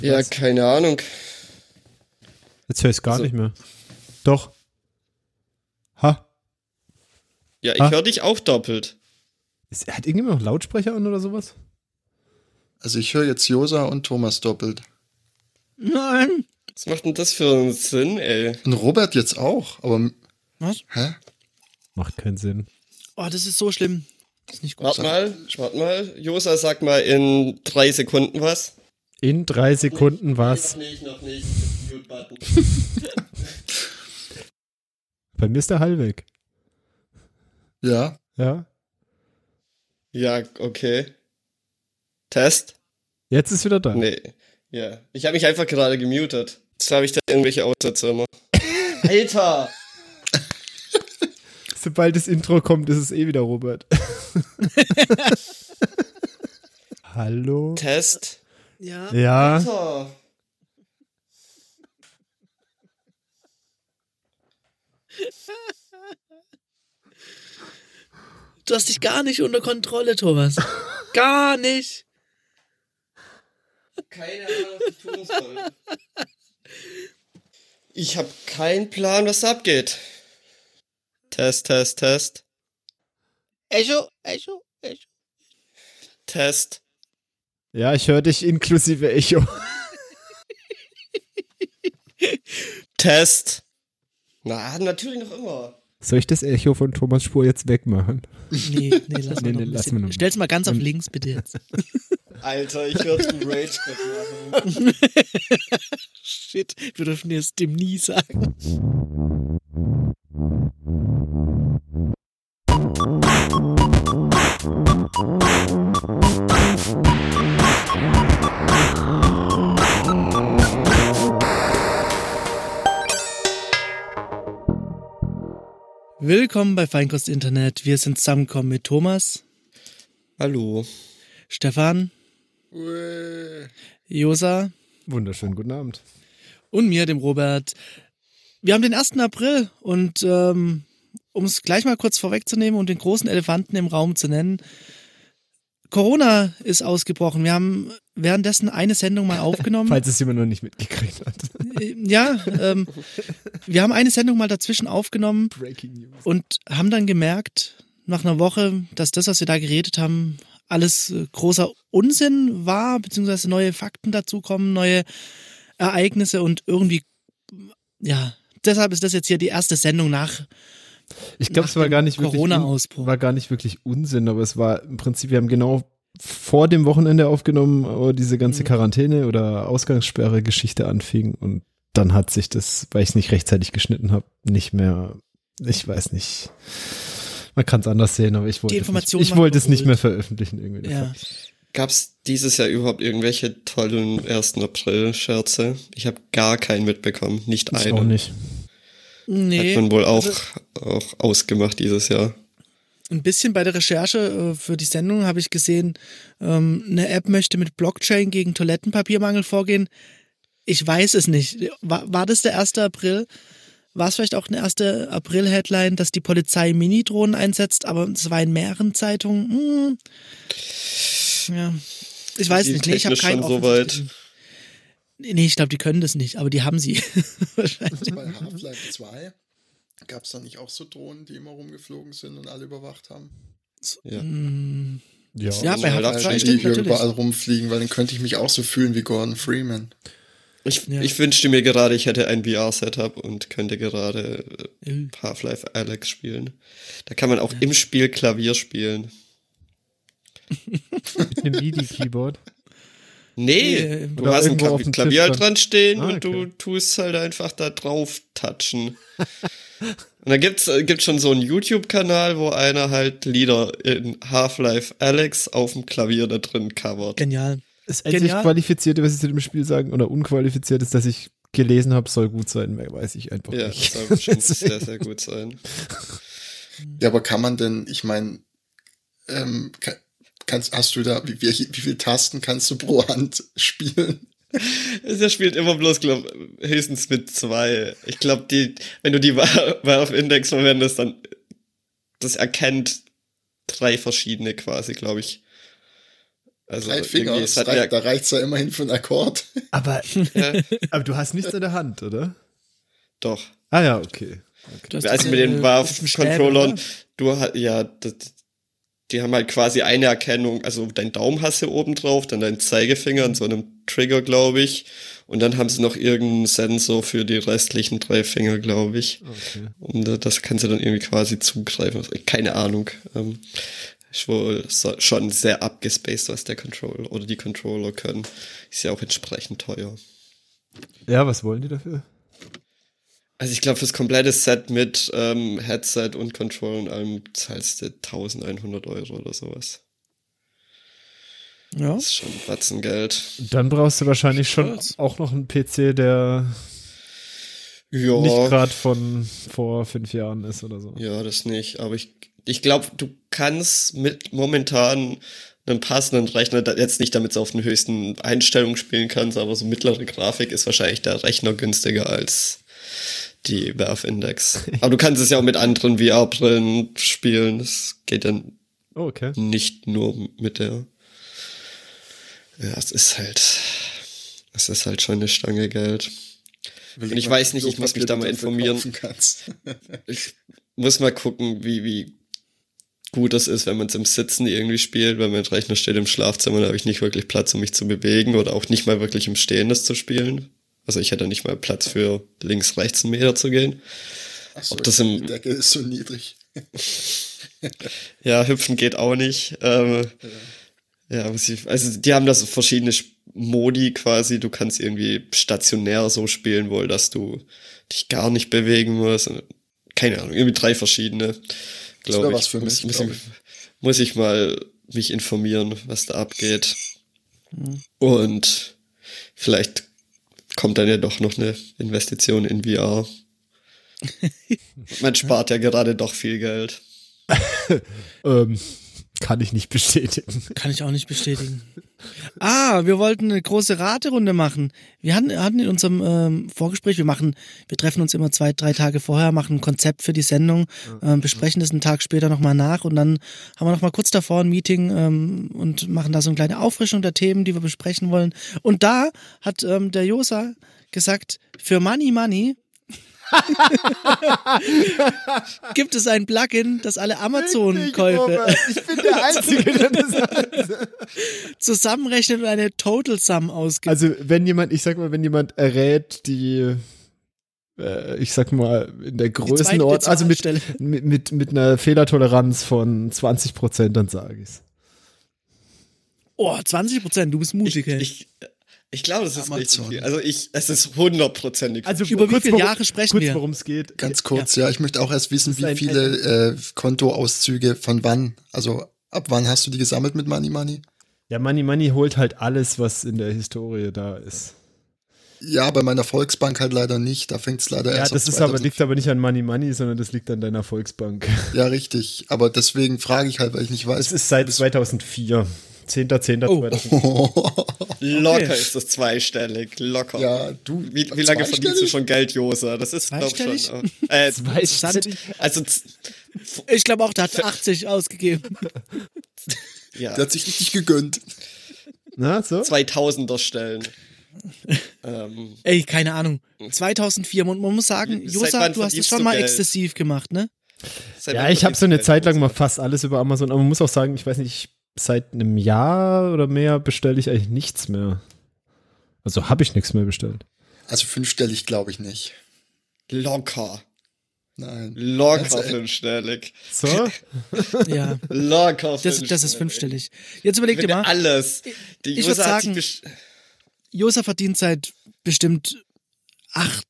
Mit Ja, was? keine Ahnung. Jetzt höre ich es gar Also- nicht mehr. Doch. Ha? Ja, ich höre dich auch doppelt. Ist, hat irgendjemand noch Lautsprecher an oder sowas? Also ich höre jetzt Josa und Thomas doppelt. Nein. Was macht denn das für einen Sinn, ey? Und Robert jetzt auch, aber Was? hä? Macht keinen Sinn. Oh, das ist so schlimm. Das ist nicht gut. Warte mal, warte mal. Josa, sag mal in drei Sekunden was. In drei Sekunden was. Noch nicht, noch nicht. Mute-Button. Bei mir ist der Hall weg. Ja, Ja. Ja, okay. Test? Jetzt ist wieder da. Nee. Ja. Ich habe mich einfach gerade gemutet. Jetzt habe ich da irgendwelche Aussätze immer. Alter! Sobald das Intro kommt, ist es eh wieder Robert. Hallo? Test? Ja. Ja. Alter! Du hast dich gar nicht unter Kontrolle, Thomas. Gar nicht. Keine Ahnung, was ich tun soll. Ich habe keinen Plan, was da abgeht. Test, Test, Test. Echo, Echo, Echo. Test. Ja, ich höre dich inklusive Echo. Test. Na, natürlich noch immer. Soll ich das Echo von Thomas Spur jetzt wegmachen? Nee, nee, lass Nee, mal nee, lass mal noch. Stell's mal ganz auf links, bitte jetzt. Alter, ich würde einen Rage machen. Shit, wir dürfen jetzt dem nie sagen. Willkommen bei Feinkost Internet. Wir sind zusammengekommen mit Thomas, Hallo. Stefan, Uäh. Josa Wunderschönen guten Abend. und mir, dem Robert. Wir haben den 1. April und ähm, um es gleich mal kurz vorwegzunehmen und den großen Elefanten im Raum zu nennen, Corona ist ausgebrochen. Wir haben währenddessen eine Sendung mal aufgenommen. Falls es jemand noch nicht mitgekriegt hat. Ja, ähm, wir haben eine Sendung mal dazwischen aufgenommen und haben dann gemerkt, nach einer Woche, dass das, was wir da geredet haben, alles äh, großer Unsinn war, beziehungsweise neue Fakten dazukommen, neue Ereignisse und irgendwie, ja, deshalb ist das jetzt hier die erste Sendung nach Ich glaube, es war gar nicht wirklich Corona-Ausbruch. war gar nicht wirklich Unsinn, aber es war im Prinzip, wir haben genau vor dem Wochenende aufgenommen, wo diese ganze Mhm. Quarantäne oder Ausgangssperre-Geschichte anfing und dann hat sich das, weil ich es nicht rechtzeitig geschnitten habe, nicht mehr, ich weiß nicht. Man kann es anders sehen, aber ich wollte es nicht, ich wollte es nicht mehr veröffentlichen irgendwie. Ja. ich- Gab's dieses Jahr überhaupt irgendwelche tollen 1. April-Scherze? Ich habe gar keinen mitbekommen. Nicht Ich einen. auch nicht. Nee, Hat man wohl auch, also auch ausgemacht dieses Jahr. Ein bisschen bei der Recherche äh, für die Sendung habe ich gesehen, ähm, eine App möchte mit Blockchain gegen Toilettenpapiermangel vorgehen. Ich weiß es nicht. War, war das der 1. April? War es vielleicht auch eine 1. April-Headline, dass die Polizei Mini-Drohnen einsetzt, aber es war in mehreren Zeitungen? Hm. Ja. Ich weiß Die nicht. Nee, ich habe keinen schon so weit. Nee, ich glaube, die können das nicht, aber die haben sie. Wahrscheinlich. bei Half-Life 2 gab es da nicht auch so Drohnen, die immer rumgeflogen sind und alle überwacht haben? Ja. Hm. Ja. Ja, bei halt Half-Life 2 abschließen, die stimmt natürlich. überall rumfliegen, weil dann könnte ich mich auch so fühlen wie Gordon Freeman. Ich, Ja. ich wünschte mir gerade, ich hätte ein VR-Setup und könnte gerade äh, Äh. Half-Life Alex spielen. Da kann man auch im Spiel Klavier spielen. Mit einem MIDI-Keyboard. Nee, Nee, du hast ein Klavier, dem Klavier halt dran. stehen Ah, und du okay. tust halt einfach da drauf touchen. und da gibt's, äh, gibt's schon so einen YouTube-Kanal, wo einer halt Lieder in Half-Life Alex auf dem Klavier da drin covert. Genial. Das einzig. Qualifizierte, was ich zu dem Spiel sagen, oder unqualifiziert ist, dass ich gelesen habe, soll gut sein. Mehr weiß ich einfach Ja, nicht. das soll schon sehr, sehr gut sein. Ja, aber kann man denn, ich meine, ähm, kannst, hast du da, wie, wie, wie viele Tasten kannst du pro Hand spielen? Der spielt immer bloß, glaub, höchstens mit zwei. Ich glaube, die, wenn du die Valve Index verwendest, dann, das erkennt drei verschiedene quasi, glaube ich. Also Drei Finger, es reicht, ja, da reicht's ja immerhin für einen Akkord. Aber, aber du hast nichts in der Hand, oder? doch. Ah ja, okay. Du hast Also mit den äh, Valve-Controllern, Stäbe, du hast, ja, das, die haben halt quasi eine Erkennung, also dein Daumen hast du oben drauf, dann dein Zeigefinger und so einem Trigger, glaube ich. Und dann haben sie noch irgendeinen Sensor für die restlichen drei Finger, glaube ich. Okay. Und da- das kannst du dann irgendwie quasi zugreifen. Keine Ahnung. Ähm, ist wohl schon sehr abgespaced, was der Controller oder die Controller können. Ist ja auch entsprechend teuer. Ja, was wollen die dafür? Also ich glaube, fürs komplette Set mit ähm, Headset und Controller und allem zahlst du 1100 Euro oder sowas. Ja. Das ist schon ein Batzen Geld. Dann brauchst du wahrscheinlich schon auch noch einen PC, der Ja, nicht gerade von vor fünf Jahren ist oder so. ja, das nicht. Aber ich, ich glaube, du kannst mit momentan einem passenden Rechner, jetzt nicht damit du auf den höchsten Einstellungen spielen kannst, aber so mittlere Grafik ist wahrscheinlich der Rechner günstiger als die Valve Index. aber du kannst es ja auch mit anderen VR-Brillen spielen. Das geht dann Oh, okay. nicht nur mit der. Ja, es ist halt. Es ist halt schon eine Stange Geld. Und ich weiß nicht, ich muss mich da mal informieren. Ich muss mal gucken, wie, wie gut das ist, wenn man es im Sitzen irgendwie spielt, weil mein Rechner steht im Schlafzimmer, da habe ich nicht wirklich Platz, um mich zu bewegen oder auch nicht mal wirklich im Stehen das zu spielen. Also ich hätte nicht mal Platz für links, rechts einen Meter zu gehen. Achso, Ob das im- die Decke ist so niedrig. Ja, hüpfen geht auch nicht. Ähm, ja, was ich, also die haben da so verschiedene Modi quasi. Du kannst irgendwie stationär so spielen wohl, dass du dich gar nicht bewegen musst. Keine Ahnung, irgendwie drei verschiedene. Glaube ich. was für muss, mich, muss, glaub ich, muss ich mal mich informieren, was da abgeht. Mhm. Und vielleicht kommt dann ja doch noch eine Investition in VR. Man spart ja gerade doch viel Geld. Ähm, kann ich nicht bestätigen. Kann ich auch nicht bestätigen. Ah, wir wollten eine große Raterunde machen. Wir hatten, hatten in unserem ähm, Vorgespräch, wir machen, wir treffen uns immer zwei, drei Tage vorher, machen ein Konzept für die Sendung, ähm, besprechen das einen Tag später nochmal nach und dann haben wir nochmal kurz davor ein Meeting ähm, und machen da so eine kleine Auffrischung der Themen, die wir besprechen wollen. Und da hat ähm, der Josa gesagt, für Money Money gibt es ein Plugin, das alle Amazon-Käufe Ich bin der Einzige, der das sagt. zusammenrechnet und eine Total Sum ausgibt. Also, wenn jemand, ich sag mal, wenn jemand errät, die, äh, ich sag mal, in der Größenordnung, also mit, mit, mit, mit einer Fehlertoleranz von 20 Prozent, dann sage ich's. Oh, 20 Prozent, du bist mutig, ey. Ich, ich glaube, das ist richtig Amazon. viel. Also ich, es ist hundertprozentig. Also, Über wie viele Jahre sprechen kurz, wir? worum es geht. Ganz kurz, ja. ich möchte auch erst wissen, Das wie viele äh, Kontoauszüge von wann. Also ab wann hast du die gesammelt mit Money Money? Ja, Money Money holt halt alles, was in der Historie da ist. Ja, bei meiner Volksbank halt leider nicht. Da fängt es leider Ja, erst das ab ist aber, 2000 liegt aber nicht an Money Money, sondern das liegt an deiner Volksbank. Ja, richtig. Aber deswegen frage ich halt, weil ich nicht Es weiß. ist seit 2004. 10.10.2004. Oh. locker Okay. ist das zweistellig. Locker. ja, du. Wie, wie lange verdienst du zweistellig? schon Geld, Josa? Das ist, glaub Zweistellig? schon. Äh, Interessant. also, z- Ich glaube auch, der hat 80 ausgegeben. ja, Der hat sich richtig gegönnt. Na, so? 2000er Stellen. ähm, Ey, keine Ahnung. 2004, man, man muss sagen, Josa, du hast verdienst schon mal Geld? exzessiv gemacht, ne? seit Ja, ich habe so eine Zeit lang mal fast alles über Amazon, aber man muss auch sagen, ich weiß nicht, seit einem Jahr oder mehr bestelle ich eigentlich nichts mehr. Also habe ich nichts mehr bestellt. Also fünfstellig glaube ich nicht. Locker. Nein. Locker ehrlich. fünfstellig. So? Ja. Locker Das, fünfstellig. das ist fünfstellig. Jetzt überleg dir mal, alles. Die ich Josa würd hat sich sagen- Josa verdient seit bestimmt acht,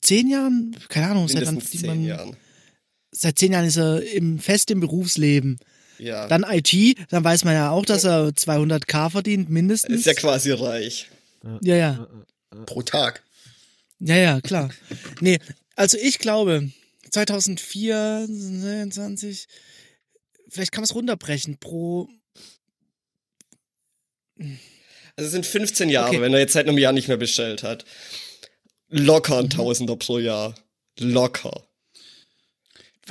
zehn Jahren, keine Ahnung, seit wann zehn man, Jahren. seit zehn Jahren ist er im, fest im Berufsleben. Ja. Dann IT, dann weiß man ja auch, dass er 200k verdient, mindestens. ist ja quasi reich. ja, ja. Pro Tag. Ja, ja, klar. Nee, also ich glaube, 2004, 20, vielleicht kann man es runterbrechen pro. Also es sind 15 Jahre, Okay. wenn er jetzt seit einem Jahr nicht mehr bestellt hat. Locker Mhm. ein Tausender pro Jahr. Locker.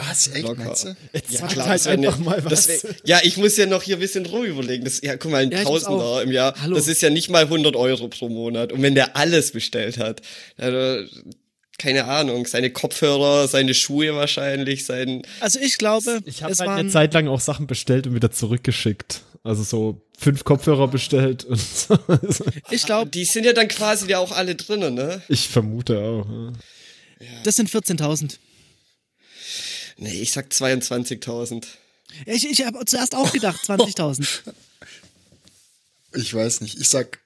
Was? Echt, Locker. meinst du? Jetzt Ja, klar, halt einfach ne- mal was. das wär- ja, ich muss ja noch hier ein bisschen rum überlegen. Das, ja, guck mal, ein Ja, Tausender im Jahr, Hallo. das ist ja nicht mal 100 Euro pro Monat. Und wenn der alles bestellt hat, also, keine Ahnung, seine Kopfhörer, seine Schuhe wahrscheinlich, sein, Also ich glaube, Ich habe halt eine Zeit lang auch Sachen bestellt und wieder zurückgeschickt. Also so fünf Kopfhörer bestellt und so. ich glaube, die sind ja dann quasi ja auch alle drinnen, ne? Ich vermute auch. ja. das sind 14.000. Nee, ich sag 22.000. Ich, ich habe zuerst auch gedacht 20.000. Ich weiß nicht. Ich sag,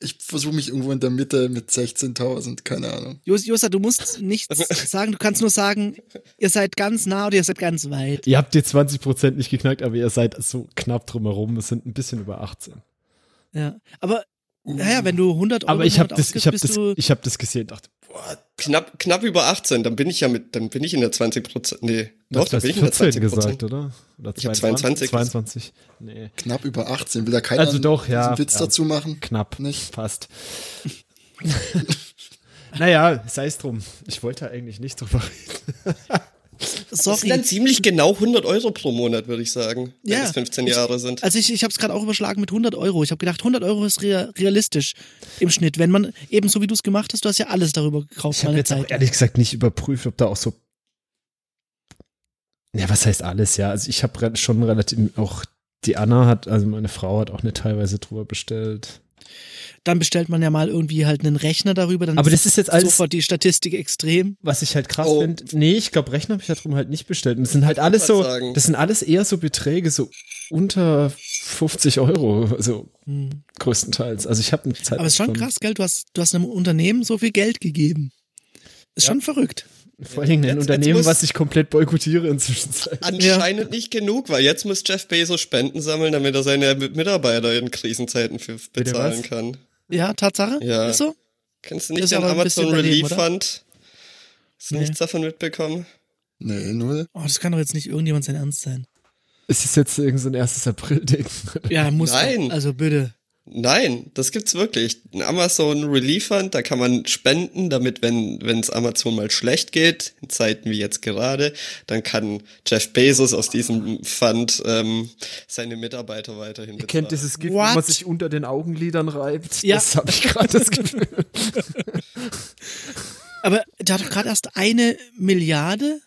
ich versuche mich irgendwo in der Mitte mit 16.000, keine Ahnung. Jos- Josa, du musst nichts sagen, du kannst nur sagen, ihr seid ganz nah oder ihr seid ganz weit. Ihr habt die 20% nicht geknackt, aber ihr seid so knapp drumherum. Es sind ein bisschen über 18. Ja, aber naja, wenn du 100 Euro Aber ich habe das, ich hab das, ich hab das gesehen und dachte, boah, Knapp, knapp über 18, dann bin ich ja mit, dann bin ich in der 20 Prozent, nee, doch, dann bin ich in der 14 20 gesagt, oder? oder Ich hab 22 22. Nee, Knapp über 18. Will da keiner Also doch, ja, einen Witz ja. dazu machen? knapp. Nicht? Fast. naja, sei es drum. Ich wollte eigentlich nicht drüber reden. Das sind sorry. dann ziemlich genau 100 Euro pro Monat, würde ich sagen, wenn Ja, es 15 Jahre sind. Also ich, ich habe es gerade auch überschlagen mit 100 Euro. Ich habe gedacht, 100 Euro ist rea realistisch im Schnitt. Wenn man eben so wie du es gemacht hast, du hast ja alles darüber gekauft. Ich habe jetzt auch Zeit. ehrlich gesagt nicht überprüft, ob da auch so. Ja, was heißt alles, ja? Also ich habe schon relativ auch die Anna hat, also meine Frau hat auch eine teilweise drüber bestellt. Dann bestellt man ja mal irgendwie halt einen Rechner darüber. Dann Aber das ist jetzt alles- sofort die Statistik extrem. Was ich halt krass Oh. finde, nee, ich glaube, Rechner habe ich da drum halt nicht bestellt. Und das sind halt alles so, sagen. das sind alles eher so Beträge, so unter 50 Euro, also Hm. größtenteils. Also ich habe eine Zeit. Aber es ist schon krass, gell? Du hast, du hast einem Unternehmen so viel Geld gegeben. Ist schon verrückt. Vor allen Dingen ein Jetzt- jetzt Unternehmen, muss- was ich komplett boykottiere inzwischen. Anscheinend nicht genug, weil jetzt muss Jeff Bezos Spenden sammeln, damit er seine Mitarbeiter in Krisenzeiten für bezahlen kann. Ja, Tatsache? Ja. Ist so? Kennst du Das nicht den Amazon Relief oder? Fund? Hast du Nee. nichts davon mitbekommen? Nee, null. Oh, das kann doch jetzt nicht irgendjemand sein Ernst sein. Ist es jetzt irgend so ein erstes April-Ding? Ja, muss. Nein. Also bitte. Nein, das gibt's wirklich. Ein Amazon Relief Fund, da kann man spenden, damit, wenn wenn es Amazon mal schlecht geht, in Zeiten wie jetzt gerade, dann kann Jeff Bezos aus diesem Fund ähm, seine Mitarbeiter weiterhin Ihr kennt dieses Gift, wo man sich unter den Augenlidern reibt. Ja. Das habe ich gerade das Gefühl. Aber der hat doch gerade erst eine Milliarde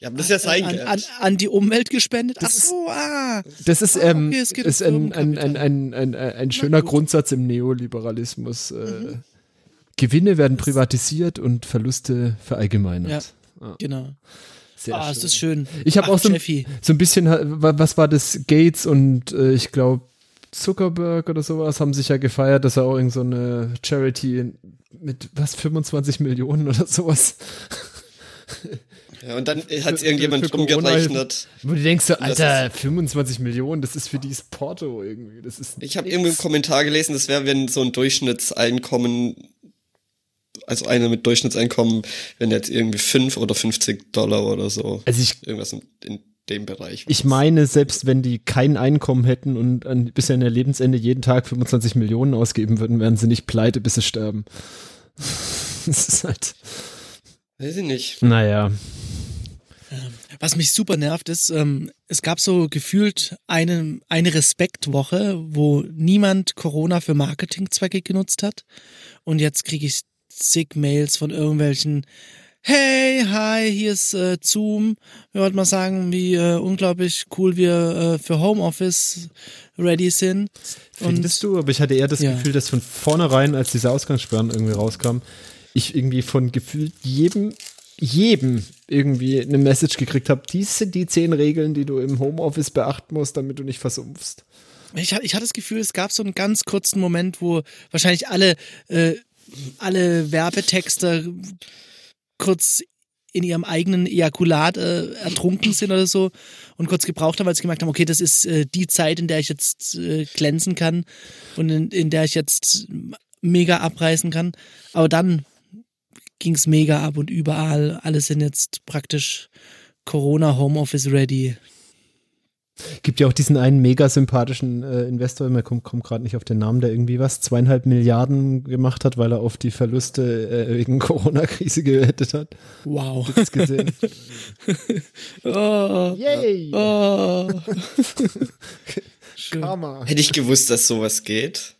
Ja, aber das ist ja sein an, an, an die Umwelt gespendet. Ach Das ist- so, ah. Das ist, Ah, ähm, okay, ist ein, ein, ein, ein, ein, ein, ein schöner. Grundsatz im Neoliberalismus. Äh, Gewinne werden privatisiert und Verluste verallgemeinert. Genau. Sehr ah, es ist schön. Ich habe Ach, auch so, Jeffy. so ein bisschen, wa- was war das, Gates und äh, ich glaube Zuckerberg oder sowas haben sich ja gefeiert, dass er auch irgend so eine Charity mit was 25 Millionen oder sowas. Ja, und dann Für- hat für- irgendjemand für Corona umgerechnet. Wo du denkst so, Alter, 25 Millionen, das ist für dieses Porto irgendwie. Das ist Ich habe irgendwie im Kommentar gelesen, das wäre, wenn so ein Durchschnittseinkommen, also einer mit Durchschnittseinkommen, wenn jetzt irgendwie 5 oder 50 Dollar oder so. also ich Irgendwas in, in dem Bereich. Ich meine, selbst wenn die kein Einkommen hätten und an, bis an ihr Lebensende jeden Tag 25 Millionen ausgeben würden, wären sie nicht pleite, bis sie sterben. Das ist halt. Weiß ich nicht. Naja. Was mich super nervt, ist, ähm, es gab so gefühlt eine, eine Respektwoche, wo niemand Corona für Marketingzwecke genutzt hat. Und jetzt kriege ich zig Mails von irgendwelchen Hey, hi, hier ist äh, Zoom. Wir wollten mal sagen, wie äh, unglaublich cool wir äh, für Homeoffice ready sind. Findest du? Aber ich hatte eher das Ja. Gefühl, dass von vornherein, als diese Ausgangssperren irgendwie rauskamen, ich irgendwie von gefühlt jedem, jedem irgendwie eine Message gekriegt habe. Dies sind die zehn Regeln, die du im Homeoffice beachten musst, damit du nicht versumpfst. Ich, ich hatte das Gefühl, es gab so einen ganz kurzen Moment, wo wahrscheinlich alle, äh, alle Werbetexte kurz in ihrem eigenen Ejakulat äh, ertrunken sind oder so und kurz gebraucht haben, weil sie gemerkt haben, okay, das ist äh, die Zeit, in der ich jetzt äh, glänzen kann und in, in der ich jetzt mega abreißen kann. Aber dann ging es mega ab und überall, alle sind jetzt praktisch Corona Homeoffice ready. Gibt ja auch diesen einen mega sympathischen äh, Investor, mir kommt, kommt gerade nicht auf den Namen, der irgendwie was, zweieinhalb Milliarden gemacht hat, weil er auf die Verluste äh, wegen Corona-Krise gewettet hat. Wow. Das gesehen? oh, Yay! oh. Karma. Hätte ich gewusst, dass sowas geht.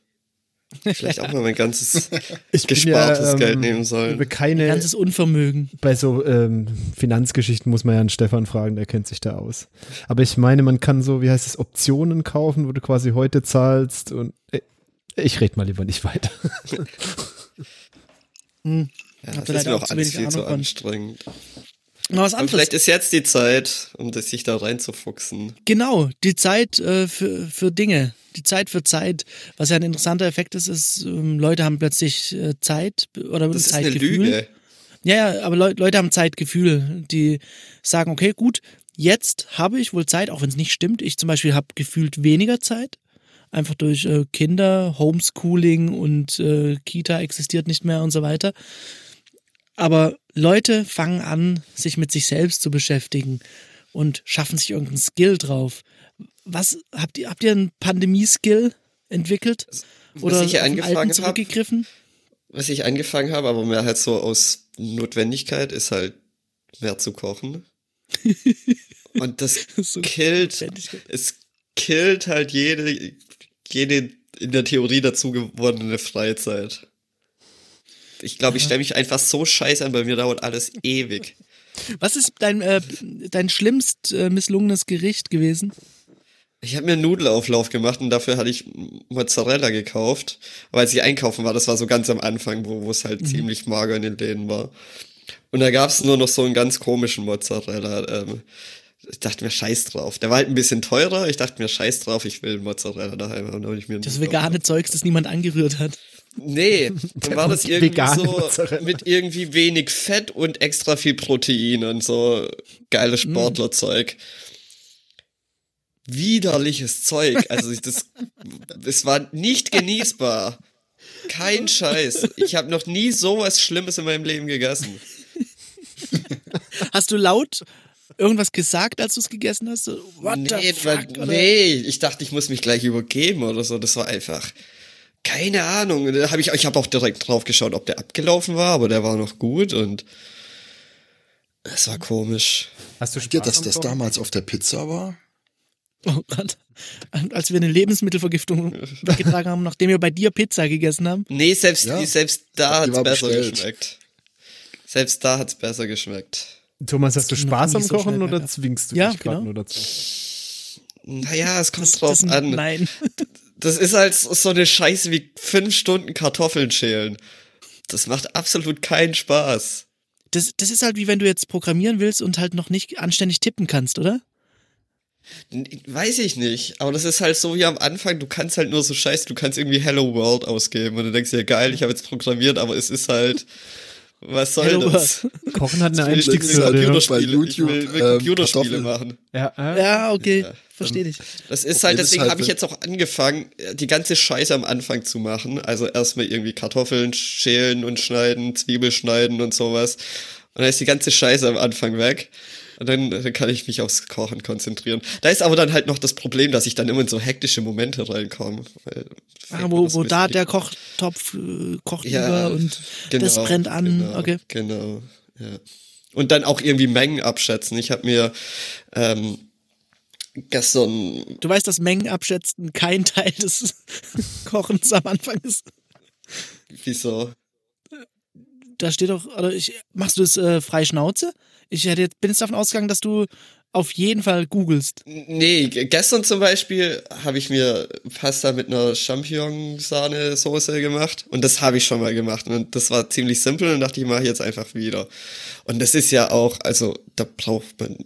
Vielleicht auch mal mein ganzes Ich gespartes ja, ähm, Geld nehmen sollen. Über keine, Ganzes Unvermögen. bei so ähm, Finanzgeschichten muss man ja einen Stefan fragen, der kennt sich da aus. Aber ich meine, man kann so, wie heißt es, Optionen kaufen, wo du quasi heute zahlst und äh, ich rede mal lieber nicht weiter. Hm. Ja, das ist mir auch alles wenig viel zu anstrengend. Mal was Aber anderes. vielleicht ist jetzt die Zeit, um sich da reinzufuchsen. Genau, die Zeit äh, für, für Dinge. Die Zeit für Zeit. Was ja ein interessanter Effekt ist, ist, ähm, Leute haben plötzlich äh, Zeit oder Das ist eine Zeitgefühl. Lüge. Ja, ja, aber Leu Leute haben Zeitgefühl. Die sagen, okay, gut, jetzt habe ich wohl Zeit, auch wenn es nicht stimmt. Ich zum Beispiel habe gefühlt weniger Zeit. Einfach durch äh, Kinder, Homeschooling und äh, Kita existiert nicht mehr und so weiter. Aber Leute fangen an, sich mit sich selbst zu beschäftigen und schaffen sich irgendeinen Skill drauf. Was habt ihr, habt ihr einen Pandemie-Skill entwickelt? Oder ich auf den angefangen alten hab- zurückgegriffen? Was ich angefangen habe, aber mehr halt so aus Notwendigkeit, ist halt mehr zu kochen. Und das So killt, es killt halt jede, jede in der Theorie dazu gewonnene Freizeit. Ich glaube, ich stelle mich einfach so scheiße an, bei mir dauert alles ewig. Was ist dein, äh, dein schlimmst äh, misslungenes Gericht gewesen? Ich habe mir einen Nudelauflauf gemacht und dafür hatte ich Mozzarella gekauft. Aber als ich einkaufen war, das war so ganz am Anfang, wo es halt ziemlich mager in den Läden war. Und da gab's nur noch so einen ganz komischen Mozzarella. Ähm, ich dachte mir, scheiß drauf. Der war halt ein bisschen teurer. Ich dachte mir, scheiß drauf, ich will Mozzarella daheim haben. Hab ich mir Das vegane Zeugs, das niemand angerührt hat. Nee, dann war das irgendwie so Mozzarella. mit irgendwie wenig Fett und extra viel Protein und so geiles Mm. Sportlerzeug. Widerliches Zeug. Also das, es war nicht genießbar. Kein Scheiß. Ich habe noch nie sowas Schlimmes in meinem Leben gegessen. Hast du laut irgendwas gesagt, als du es gegessen hast? So, What nee, the fuck? Oder- nee, ich dachte, ich muss mich gleich übergeben oder so. Das war einfach keine Ahnung. Da hab ich, ich habe auch direkt drauf geschaut, ob der abgelaufen war, aber der war noch gut und es war komisch. Hast du Ja, Spaß dass am das Kochen? damals auf der Pizza war? Oh Gott. Als wir eine Lebensmittelvergiftung weggetragen haben, nachdem wir bei dir Pizza gegessen haben. Nee, selbst, Ja. selbst da hat's besser bestellt. geschmeckt. Selbst da hat's besser geschmeckt. Thomas, hast du Spaß am so Kochen schnell oder bergab. zwingst du Ja, dich gerade genau. nur dazu? Naja, es kommt Das, drauf das, an. Nein. Das ist halt so eine Scheiße wie fünf Stunden Kartoffeln schälen. Das macht absolut keinen Spaß. Das, das ist halt wie wenn du jetzt programmieren willst und halt noch nicht anständig tippen kannst, oder? Weiß ich nicht, aber das ist halt so wie am Anfang, du kannst halt nur so scheiße, du kannst irgendwie Hello World ausgeben und du denkst dir, geil, ich habe jetzt programmiert, aber es ist halt, was soll Hello das? Kochen hat eine Ich will Einstiegshürde. Computerspiele, Bei YouTube, ich will, will ähm, Computerspiele Kartoffeln. machen. Ja, äh, Ja, okay. Ja. Verstehe dich. Das ist halt, deswegen halt, habe ich jetzt auch angefangen, die ganze Scheiße am Anfang zu machen. Also erstmal irgendwie Kartoffeln schälen und schneiden, Zwiebel schneiden und sowas. Und dann ist die ganze Scheiße am Anfang weg. Und dann, dann kann ich mich aufs Kochen konzentrieren. Da ist aber dann halt noch das Problem, dass ich dann immer in so hektische Momente reinkomme. Ah, wo, wo da ich- der Kochtopf äh, kocht Ja, über und genau, das brennt an. Genau, Okay. Genau, ja. Und dann auch irgendwie Mengen abschätzen. Ich habe mir ähm, gestern Du weißt, dass Mengen abschätzen kein Teil des Kochens am Anfang ist. wieso Da steht doch, oder ich, machst du es äh, frei Schnauze? Ich hätte jetzt, bin jetzt davon ausgegangen, dass du auf jeden Fall googelst. Nee, gestern zum Beispiel habe ich mir Pasta mit einer Champignon-Sahne-Soße gemacht und das habe ich schon mal gemacht und das war ziemlich simpel und dachte ich, mache ich jetzt einfach wieder. Und das ist ja auch, also da braucht man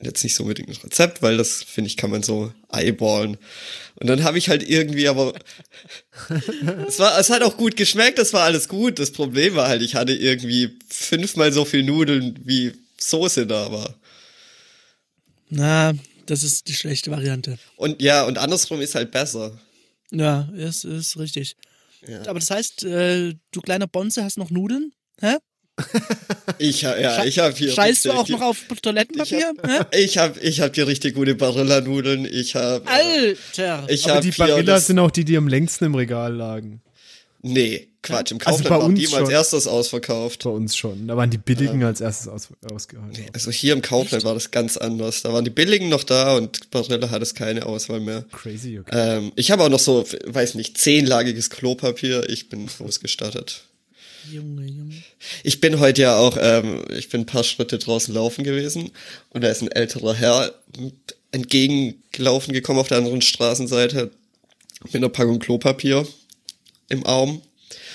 jetzt nicht so unbedingt ein Rezept, weil das, finde ich, kann man so eyeballen. Und dann habe ich halt irgendwie aber, es war, es hat auch gut geschmeckt, das war alles gut. Das Problem war halt, ich hatte irgendwie fünfmal so viel Nudeln, wie Soße da war. Na, das ist die schlechte Variante. Und ja, und andersrum ist halt besser. Ja, ist, ist richtig. Ja. Aber das heißt, äh, du kleiner Bonze hast noch Nudeln? Hä? Ich habe ja, ich habe hier. Scheißt du auch noch auf Toilettenpapier? Ich habe ich hab hier richtig gute Barilla-Nudeln. Ich habe. Alter! Ich Aber die Barilla sind auch die, die am längsten im Regal lagen. Nee, Quatsch. Im also Kaufland also waren die schon. als erstes ausverkauft. Bei uns schon. Da waren die billigen ja. als erstes aus, ausgehalten. Nee, also hier im Kaufland Echt? war das ganz anders. Da waren die billigen noch da und Barilla hat es keine Auswahl mehr. Crazy, okay. Ähm, ich habe auch noch so, weiß nicht, zehnlagiges Klopapier. Ich bin ausgestattet. Junge, Junge. Ich bin heute ja auch, ähm, ich bin ein paar Schritte draußen laufen gewesen und da ist ein älterer Herr entgegengelaufen gekommen auf der anderen Straßenseite mit einer Packung Klopapier im Arm.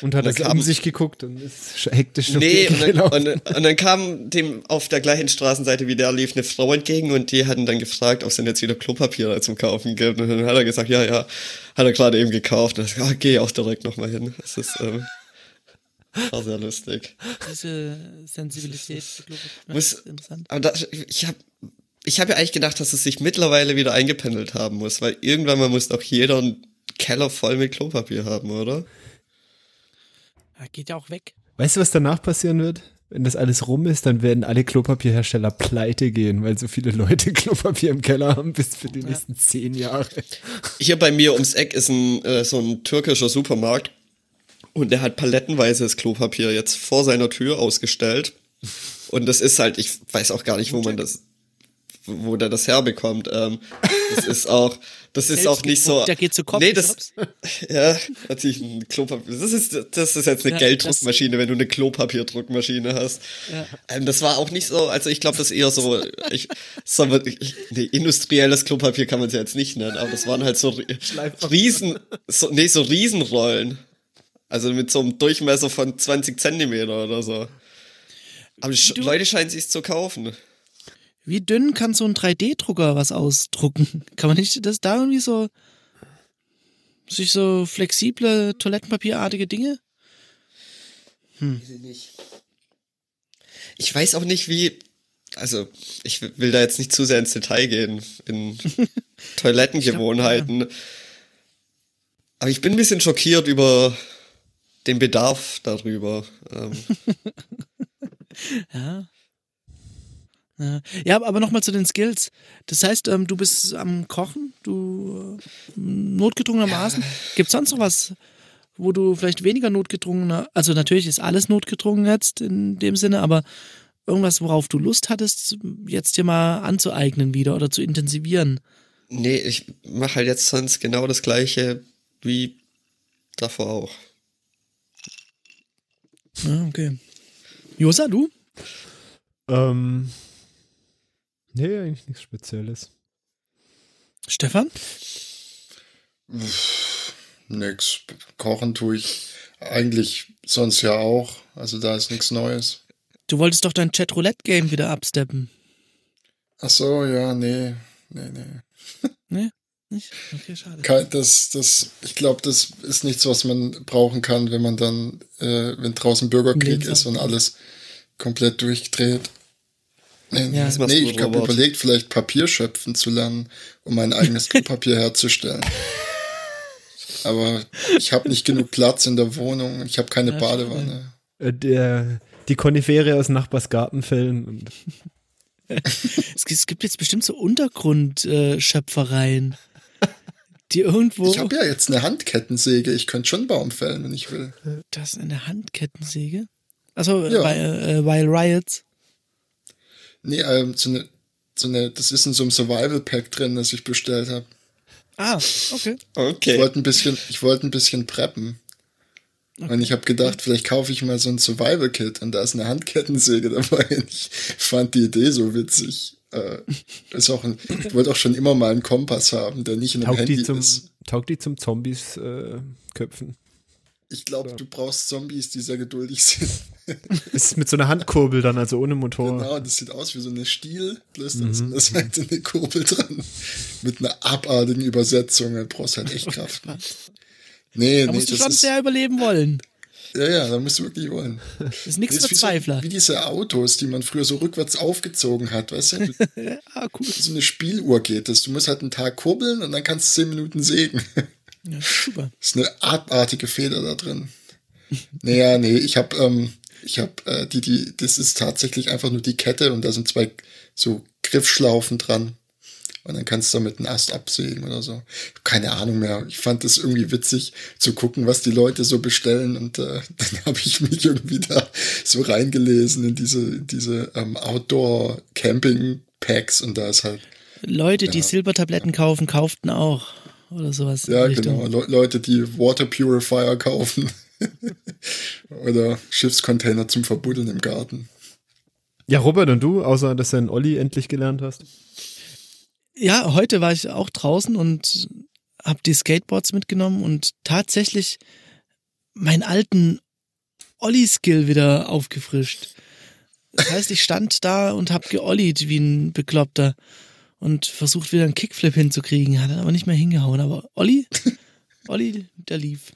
Und hat er um sich geguckt und ist hektisch Nee, und dann, und, und dann, kam dem auf der gleichen Straßenseite wie der lief eine Frau entgegen und die hatten dann gefragt, ob es denn jetzt wieder Klopapier zum Kaufen gibt. Und dann hat er gesagt, ja, ja, hat er gerade eben gekauft. Und ich gesagt, ah, geh auch direkt nochmal hin. Das ist, ähm, war sehr lustig. Diese Sensibilität, muss, interessant. Aber da, ich habe ich hab ja eigentlich gedacht, dass es sich mittlerweile wieder eingependelt haben muss, weil irgendwann mal muss doch jeder einen Keller voll mit Klopapier haben, oder? Ja, geht ja auch weg. Weißt du, was danach passieren wird? Wenn das alles rum ist, dann werden alle Klopapierhersteller pleite gehen, weil so viele Leute Klopapier im Keller haben bis für die ja. nächsten zehn Jahre. Hier bei mir ums Eck ist ein, äh, so ein türkischer Supermarkt und der hat palettenweises Klopapier jetzt vor seiner Tür ausgestellt. Und das ist halt, ich weiß auch gar nicht, wo man das, wo der das herbekommt. Ähm, das ist auch, das ist auch nicht so. Der geht zu Kopf. Nee, das, ja, natürlich ein Klopapier. Das ist, das ist jetzt eine ja, Gelddruckmaschine, wenn du eine Klopapierdruckmaschine hast. Ja. Ähm, das war auch nicht so, also ich glaube, das ist eher so, ich, so nee, industrielles Klopapier kann man es ja jetzt nicht nennen, aber das waren halt so Riesen, so, nee, so Riesenrollen. Also mit so einem Durchmesser von 20 Zentimeter oder so. Aber die Leute scheinen sich zu kaufen. Wie dünn kann so ein 3D-Drucker was ausdrucken? Kann man nicht das da irgendwie so sich so flexible Toilettenpapierartige Dinge? Hm. Ich weiß auch nicht, wie. Also, ich will da jetzt nicht zu sehr ins Detail gehen in Toilettengewohnheiten. Glaub, ja. Aber ich bin ein bisschen schockiert über den Bedarf darüber. Ähm. ja. Ja, ja aber nochmal zu den Skills. Das heißt, ähm, du bist am Kochen, du äh, notgedrungenermaßen. Ja. Gibt es sonst noch was, wo du vielleicht weniger notgedrungener, also natürlich ist alles notgedrungen jetzt in dem Sinne, aber irgendwas, worauf du Lust hattest, jetzt dir mal anzueignen wieder oder zu intensivieren? Nee, ich mache halt jetzt sonst genau das gleiche wie davor auch. Ah, okay. Josa, du? Ähm, nee, eigentlich nichts Spezielles. Stefan? nix. Kochen tue ich eigentlich sonst ja auch. Also da ist nichts Neues. Du wolltest doch dein Chat-Roulette-Game wieder absteppen. Ach so, ja, nee. Nee, nee. nee? Nicht? Okay, schade. Das, das, ich glaube, das ist nichts, was man brauchen kann, wenn man dann, äh, wenn draußen Bürgerkrieg ist und alles komplett durchdreht. Nee, ja, nee ich habe überlegt, vielleicht Papier schöpfen zu lernen, um mein eigenes Klopapier herzustellen. Aber ich habe nicht genug Platz in der Wohnung, ich habe keine ja, Badewanne. Äh, der, die Konifere aus Nachbarsgarten fällen. Und es gibt jetzt bestimmt so Untergrundschöpfereien. Äh, die irgendwo. Ich habe ja jetzt eine Handkettensäge. Ich könnte schon Baum fällen, wenn ich will. Das ist eine Handkettensäge? Also ja. bei äh, Wild Riots? Nee, ähm, so eine, so eine, das ist in so einem Survival Pack drin, das ich bestellt habe. Ah, okay. Okay. Ich wollte ein bisschen, ich wollte ein bisschen preppen. Okay. Und ich habe gedacht, vielleicht kaufe ich mal so ein Survival Kit und da ist eine Handkettensäge dabei. Ich fand die Idee so witzig. Äh, ist auch ein, ich wollte auch schon immer mal einen Kompass haben, der nicht in einem taugt Handy zum, ist. Taugt die zum Zombies äh, köpfen? Ich glaube, du brauchst Zombies, die sehr geduldig sind. ist mit so einer Handkurbel dann, also ohne Motor. Genau, das sieht aus wie so eine Stiel, bloß mhm. ist Seite eine Kurbel dran. Mit einer abartigen Übersetzung, da brauchst halt echt Kraft. Nee, da nee, musst du schon sehr überleben wollen. Ja, ja, da musst du wirklich wollen. Das ist nichts für Zweifler. So, wie diese Autos, die man früher so rückwärts aufgezogen hat, weißt du? ah, cool. So eine Spieluhr geht das. Du musst halt einen Tag kurbeln und dann kannst du zehn Minuten sägen. Ja, super. Das ist eine abartige Feder da drin. naja, nee, ich habe ähm, Ich habe äh, die, die, das ist tatsächlich einfach nur die Kette und da sind zwei so Griffschlaufen dran. Und dann kannst du damit einen Ast absägen oder so. Keine Ahnung mehr. Ich fand es irgendwie witzig zu gucken, was die Leute so bestellen. Und äh, dann habe ich mich irgendwie da so reingelesen in diese, diese ähm, Outdoor-Camping-Packs. Und da ist halt. Leute, ja, die Silbertabletten ja. kaufen, kauften auch. Oder sowas. Ja, genau. Le Leute, die Water Purifier kaufen. oder Schiffscontainer zum Verbuddeln im Garten. Ja, Robert und du, außer dass du einen Olli endlich gelernt hast? Ja, heute war ich auch draußen und habe die Skateboards mitgenommen und tatsächlich meinen alten Olli-Skill wieder aufgefrischt. Das heißt, ich stand da und habe geollied wie ein Bekloppter und versucht wieder einen Kickflip hinzukriegen, hat aber nicht mehr hingehauen. Aber Olli, Olli, der lief.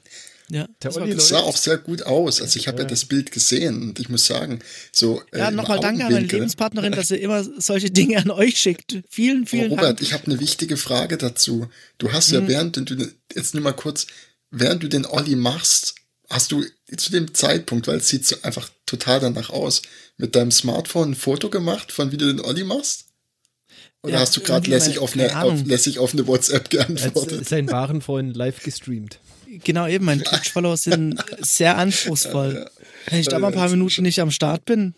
Ja, der Olli sah auch sehr gut aus. Also ich habe ja. ja. das Bild gesehen und ich muss sagen, so. Äh, ja, nochmal danke an meine Lebenspartnerin, dass sie immer solche Dinge an euch schickt. Vielen, vielen oh, Robert, Dank. ich habe eine wichtige Frage dazu. Du hast ja hm. während du jetzt nur mal kurz, während du den Olli machst, hast du zu dem Zeitpunkt, weil es sieht so einfach total danach aus, mit deinem Smartphone ein Foto gemacht, von wie du den Olli machst? Oder ja, hast du gerade lässig, auf eine, auf, lässig auf eine WhatsApp geantwortet? Als seinen wahren Freund live gestreamt. Genau, eben. Meine Twitch-Follower sind sehr anspruchsvoll. Wenn ich da mal ein paar Minuten nicht am Start bin,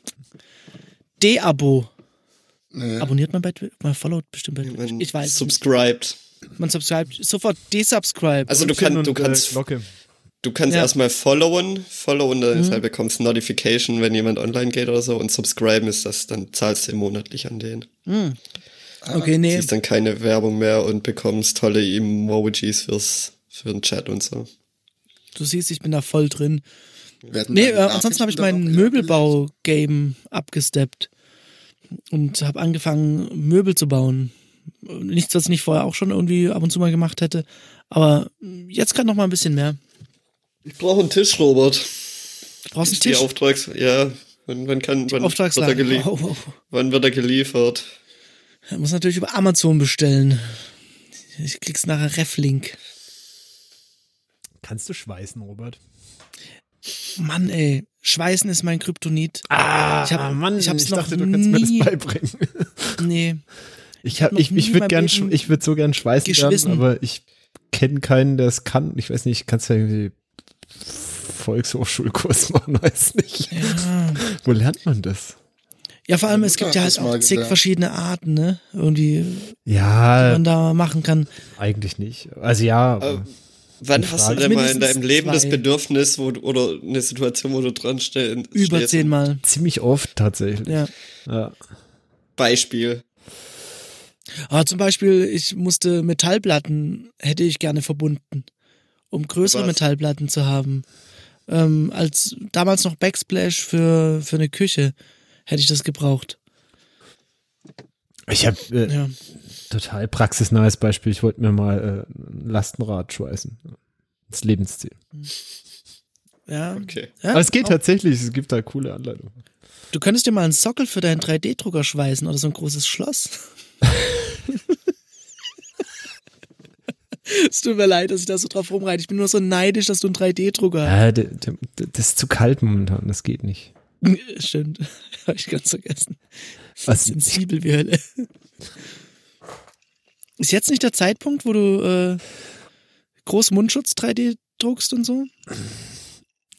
De-Abo. Abonniert man bei Twitch? Man followt bestimmt bei Twitch. Ich weiß. Subscribed. Man subscribt sofort desubscribe. Also du, kann, du kannst. Glocke. Du kannst ja. erstmal followen, followen, dann mhm. halt bekommst Notification, wenn jemand online geht oder so und subscriben ist das, dann zahlst du monatlich an den. Mhm. Okay, nee. Siehst dann keine Werbung mehr und bekommst tolle Emojis fürs für den Chat und so. Du siehst, ich bin da voll drin. Nee, äh, ansonsten habe ich mein Möbelbau-Game abgesteppt und habe angefangen, Möbel zu bauen. Nichts, was ich nicht vorher auch schon irgendwie ab und zu mal gemacht hätte. Aber jetzt kann noch mal ein bisschen mehr. Ich brauche einen Tisch, Robert. Du brauchst einen Tisch? Die Auftrags, ja. Wann, wann, kann, wann, wird? Oh, oh. wann wird er geliefert? Er muss natürlich über Amazon bestellen. Ich krieg's nachher Reflink. Kannst du schweißen, Robert? Mann, ey, Schweißen ist mein Kryptonit. Ah, ich hab, Mann, ich, hab's ich dachte, du kannst mir das beibringen. Nee. Ich, hab, ich, ich würde gern, ich würde so gern schweißen lernen, aber ich kenne keinen, der es kann. Ich weiß nicht, kannst du ja irgendwie Volkshochschulkurs machen, weiß nicht. Ja. Wo lernt man das? Ja, vor allem, es gibt ja halt auch zig gelernt. verschiedene Arten, ne? Irgendwie, ja, die man da machen kann. Eigentlich nicht. Also ja, aber. Äh, Wann hast du denn mal in deinem Leben das Bedürfnis wo, oder eine Situation, wo du dran stehst? Über zehnmal. Ziemlich oft tatsächlich. Ja. ja. Beispiel. Ah, zum Beispiel, ich musste Metallplatten, hätte ich gerne verbunden, um größere Was? Metallplatten zu haben. Ähm, als damals noch Backsplash für, für eine Küche hätte ich das gebraucht. Ich habe äh, ja. total praxisnahes Beispiel. Ich wollte mir mal äh, ein Lastenrad schweißen. Das Lebensziel. Ja. Okay. Ja, Aber es geht auch. tatsächlich. Es gibt da coole Anleitungen. Du könntest dir mal einen Sockel für deinen 3D-Drucker schweißen oder so ein großes Schloss. es tut mir leid, dass ich da so drauf rumreite. Ich bin nur so neidisch, dass du einen 3D-Drucker hast. Ja, das ist zu kalt momentan. Das geht nicht. Stimmt. Habe ich ganz vergessen. Was? Sensibel wie Hölle. Ist jetzt nicht der Zeitpunkt, wo du äh, Großmundschutz 3D druckst und so?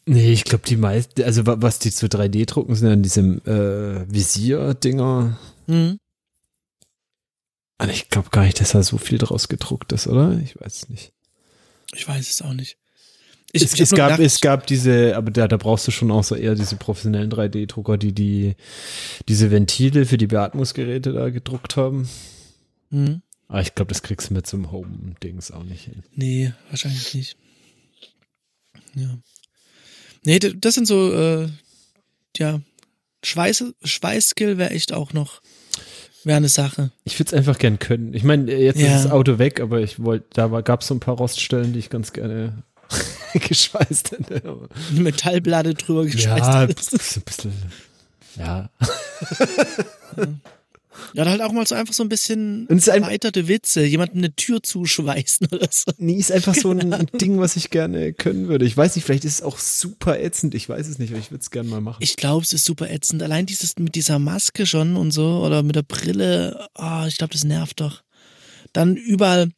Nee, ich glaube, die meisten, also was die zu 3D drucken, sind dann diese äh, Visier-Dinger. Mhm. Aber ich glaube gar nicht, dass da so viel draus gedruckt ist, oder? Ich weiß es nicht. Ich weiß es auch nicht. Ich, es, es gab, es gab diese, aber da, da brauchst du schon auch so eher diese professionellen 3D-Drucker, die, die diese Ventile für die Beatmungsgeräte da gedruckt haben. Mhm. Aber ich glaube, das kriegst du mit so einem Home-Dings auch nicht hin. Nee, wahrscheinlich nicht. Ja. Nee, das sind so, äh, ja, Schweiß, Schweißskill wäre echt auch noch, wäre eine Sache. Ich würde es einfach gern können. Ich meine, jetzt ja. ist das Auto weg, aber ich wollte, da gab es so ein paar Roststellen, die ich ganz gerne geschweißt. Eine Metallplatte drüber geschweißt ja. So ein bisschen, ja. Ja, halt auch mal so einfach so ein bisschen erweiterte Witze, jemandem eine Tür zuschweißen oder so. Nee, ist einfach so ein Ding, was ich gerne können würde. Ich weiß nicht, vielleicht ist es auch super ätzend. Ich weiß es nicht, aber ich würde es gerne mal machen. Ich glaube, es ist super ätzend. Allein dieses mit dieser Maske schon und so oder mit der Brille, oh, ich glaube, das nervt doch. Dann überall,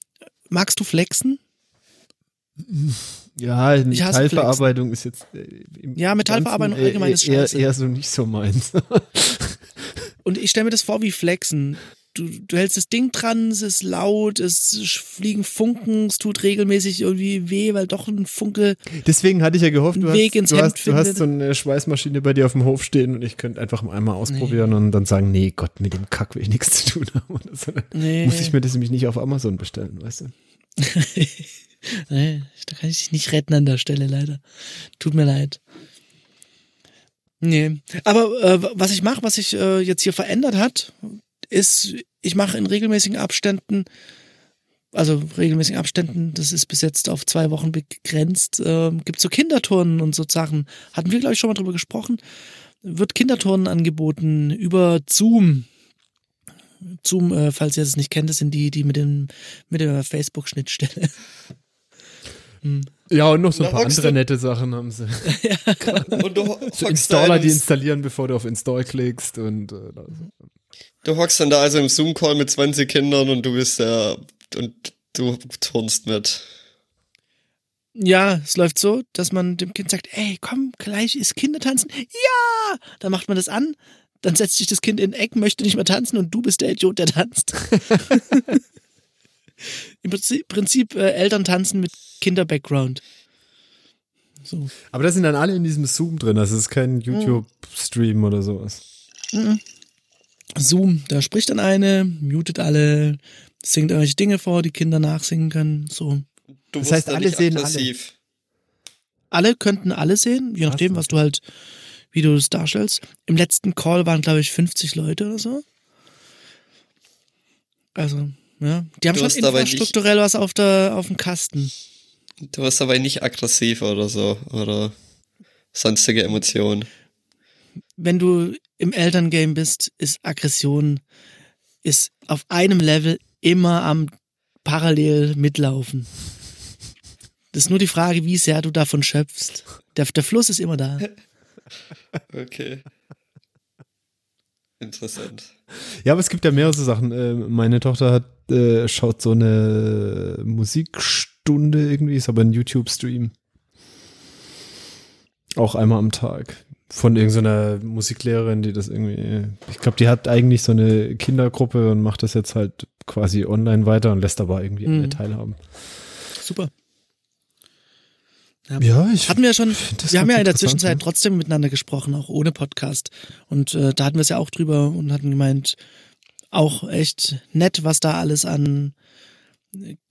magst du flexen? Ja, Metallverarbeitung ist jetzt. Äh, ja, Metallverarbeitung allgemein ist scheiße. Eher, eher so nicht so meins. Und ich stelle mir das vor wie Flexen. Du, du hältst das Ding dran, es ist laut, es fliegen Funken, es tut regelmäßig irgendwie weh, weil doch ein Funke. Deswegen hatte ich ja gehofft, du, hast, du, hast, du hast, so eine Schweißmaschine bei dir auf dem Hof stehen und ich könnte einfach einmal ausprobieren nee. und dann sagen, nee, Gott, mit dem Kack will ich nichts zu tun haben. So. Nee. Muss ich mir das nämlich nicht auf Amazon bestellen, weißt du? nee, da kann ich dich nicht retten an der Stelle, leider. Tut mir leid. Nee. Aber äh, was ich mache, was sich äh, jetzt hier verändert hat, ist, ich mache in regelmäßigen Abständen, also regelmäßigen Abständen, das ist bis jetzt auf zwei Wochen begrenzt, äh, gibt so Kinderturnen und so Sachen. Hatten wir, glaube ich, schon mal drüber gesprochen. Wird Kinderturnen angeboten über Zoom. Zoom, äh, falls ihr es nicht kennt, das sind die, die mit, dem, mit der Facebook-Schnittstelle. Ja, und noch so ein paar andere nette Sachen haben sie. ja. und du so Installer, die installieren, bevor du auf Install klickst und äh, Du hockst dann da also im Zoom-Call mit 20 Kindern und du bist ja und du turnst mit. Ja, es läuft so, dass man dem Kind sagt, ey, komm, gleich ist Kindertanzen. Ja! Dann macht man das an, dann setzt sich das Kind in ein Eck, möchte nicht mehr tanzen und du bist der Idiot, der tanzt. Im Prinzip, Prinzip äh, Eltern tanzen mit Kinder-Background. So. Aber da sind dann alle in diesem Zoom drin, das ist kein YouTube-Stream oder sowas. Mhm. Zoom, da spricht dann eine, mutet alle, singt irgendwelche Dinge vor, die Kinder nachsingen können. So. Du das heißt, alle sehen aggressiv. alle. Alle könnten alle sehen, je nachdem, was du halt, wie du es darstellst. Im letzten Call waren, glaube ich, 50 Leute oder so. Also, ja. Die haben du schon infrastrukturell was auf, der, auf dem Kasten. Du wirst aber nicht aggressiv oder so, oder sonstige Emotionen. Wenn du im Elterngame bist, ist Aggression ist auf einem Level immer am parallel mitlaufen. Das ist nur die Frage, wie sehr du davon schöpfst. Der, der Fluss ist immer da. Okay. Interessant. Ja, aber es gibt ja mehrere Sachen. Äh, meine Tochter hat, äh, schaut so eine Musikstunde irgendwie, ist aber ein YouTube-Stream. Auch einmal am Tag. Von irgendeiner Musiklehrerin, die das irgendwie, ich glaube, die hat eigentlich so eine Kindergruppe und macht das jetzt halt quasi online weiter und lässt aber irgendwie mhm. alle teilhaben. Super. Ja, ja ich hatten wir schon. Wir haben ja in der Zwischenzeit ja. trotzdem miteinander gesprochen, auch ohne Podcast. Und äh, da hatten wir es ja auch drüber und hatten gemeint, auch echt nett, was da alles an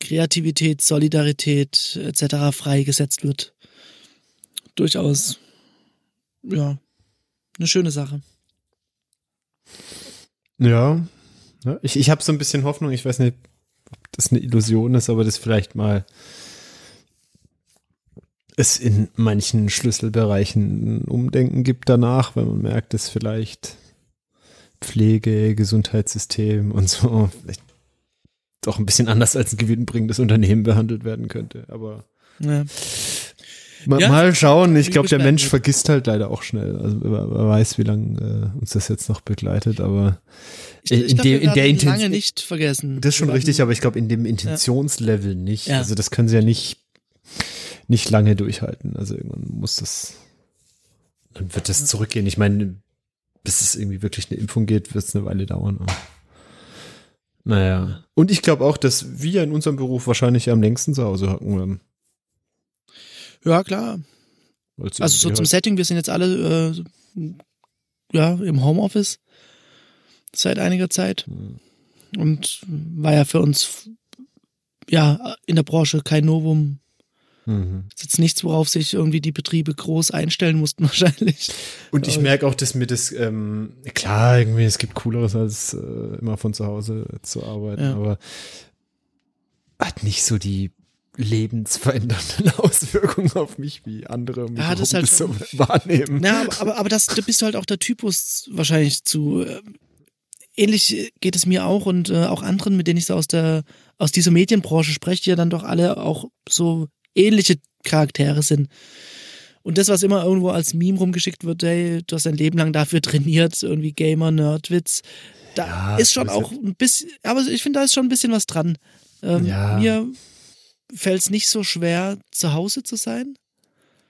Kreativität, Solidarität etc. freigesetzt wird. Durchaus, ja, eine schöne Sache. Ja, ich, ich habe so ein bisschen Hoffnung. Ich weiß nicht, ob das eine Illusion ist, aber das vielleicht mal es in manchen Schlüsselbereichen Umdenken gibt danach, weil man merkt, dass vielleicht Pflege, Gesundheitssystem und so vielleicht doch ein bisschen anders als ein gewinnbringendes Unternehmen behandelt werden könnte. Aber ja. Mal, ja, mal schauen. Ich glaube, der Mensch vergisst halt leider auch schnell. Also wer, weiß, wie lange äh, uns das jetzt noch begleitet, aber ich, ich in, glaub, in der Intention lange nicht vergessen. Das ist schon richtig, aber ich glaube in dem Intentionslevel ja. nicht. Ja. Also das können sie ja nicht nicht lange durchhalten. Also irgendwann muss das, dann wird das zurückgehen. Ich meine, bis es irgendwie wirklich eine Impfung geht, wird es eine Weile dauern. Aber naja. Und ich glaube auch, dass wir in unserem Beruf wahrscheinlich am längsten zu Hause hocken werden. Ja, klar. Also so zum halt Setting, wir sind jetzt alle äh, ja im Homeoffice seit einiger Zeit. Hm. Und war ja für uns ja in der Branche kein Novum, Mhm. Das ist jetzt nichts, worauf sich irgendwie die Betriebe groß einstellen mussten wahrscheinlich. Und ich merke auch, dass mir das, ähm, klar, irgendwie, es gibt Cooleres, als äh, immer von zu Hause zu arbeiten, ja. aber hat nicht so die lebensverändernden Auswirkungen auf mich, wie andere mich ja, das halt so wahrnehmen. Ja, aber, aber, aber das, da bist du halt auch der Typus wahrscheinlich zu. Äh, ähnlich geht es mir auch und äh, auch anderen, mit denen ich so aus der aus dieser Medienbranche spreche, die ja dann doch alle auch so ähnliche Charaktere sind. Und das, was immer irgendwo als Meme rumgeschickt wird, hey, du hast dein Leben lang dafür trainiert, irgendwie Gamer, Nerdwitz, da ja, ist schon auch ein bisschen, aber ich finde, da ist schon ein bisschen was dran. Ähm, ja. Mir fällt es nicht so schwer, zu Hause zu sein.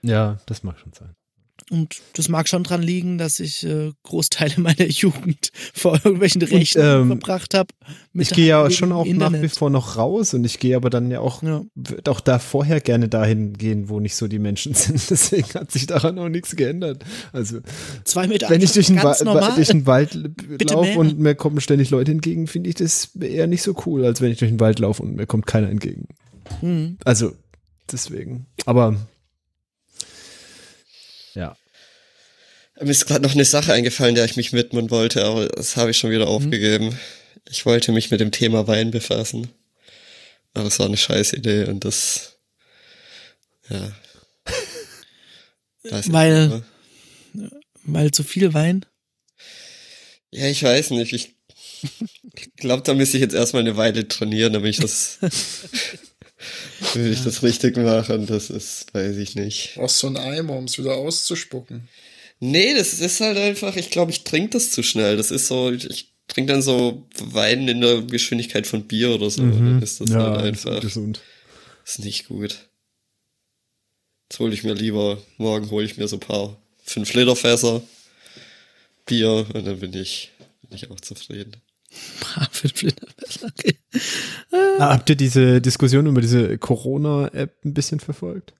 Ja, das mag schon sein. Und das mag schon dran liegen, dass ich äh, Großteile meiner Jugend vor irgendwelchen Rechten ähm, verbracht habe. Ich gehe ja schon auch Internet. nach wie vor noch raus und ich gehe aber dann ja auch, ja. auch da vorher gerne dahin gehen, wo nicht so die Menschen sind. Deswegen hat sich daran auch nichts geändert. Also, Zwei Meter wenn ich durch den, durch den Wald laufe und mir kommen ständig Leute entgegen, finde ich das eher nicht so cool, als wenn ich durch den Wald laufe und mir kommt keiner entgegen. Mhm. Also, deswegen. Aber ja. Mir ist gerade noch eine Sache eingefallen, der ich mich widmen wollte, aber das habe ich schon wieder mhm. aufgegeben. Ich wollte mich mit dem Thema Wein befassen. Aber es war eine scheiß Idee und das, ja. Das weil, weil zu viel Wein? Ja, ich weiß nicht. Ich glaube, da müsste ich jetzt erstmal eine Weile trainieren, damit ich das Will ich das richtig machen? Das ist, weiß ich nicht. Brauchst so einen Eimer, um es wieder auszuspucken. Nee, das ist halt einfach, ich glaube, ich trinke das zu schnell. Das ist so, ich trinke dann so Wein in der Geschwindigkeit von Bier oder so. Mhm. Dann ist das ja, halt einfach. Gesund. Ist nicht gut. Jetzt hole ich mir lieber, morgen hole ich mir so ein paar 5 Liter Fässer Bier und dann bin ich, bin ich auch zufrieden. Okay. ah, habt ihr diese Diskussion über diese Corona-App ein bisschen verfolgt?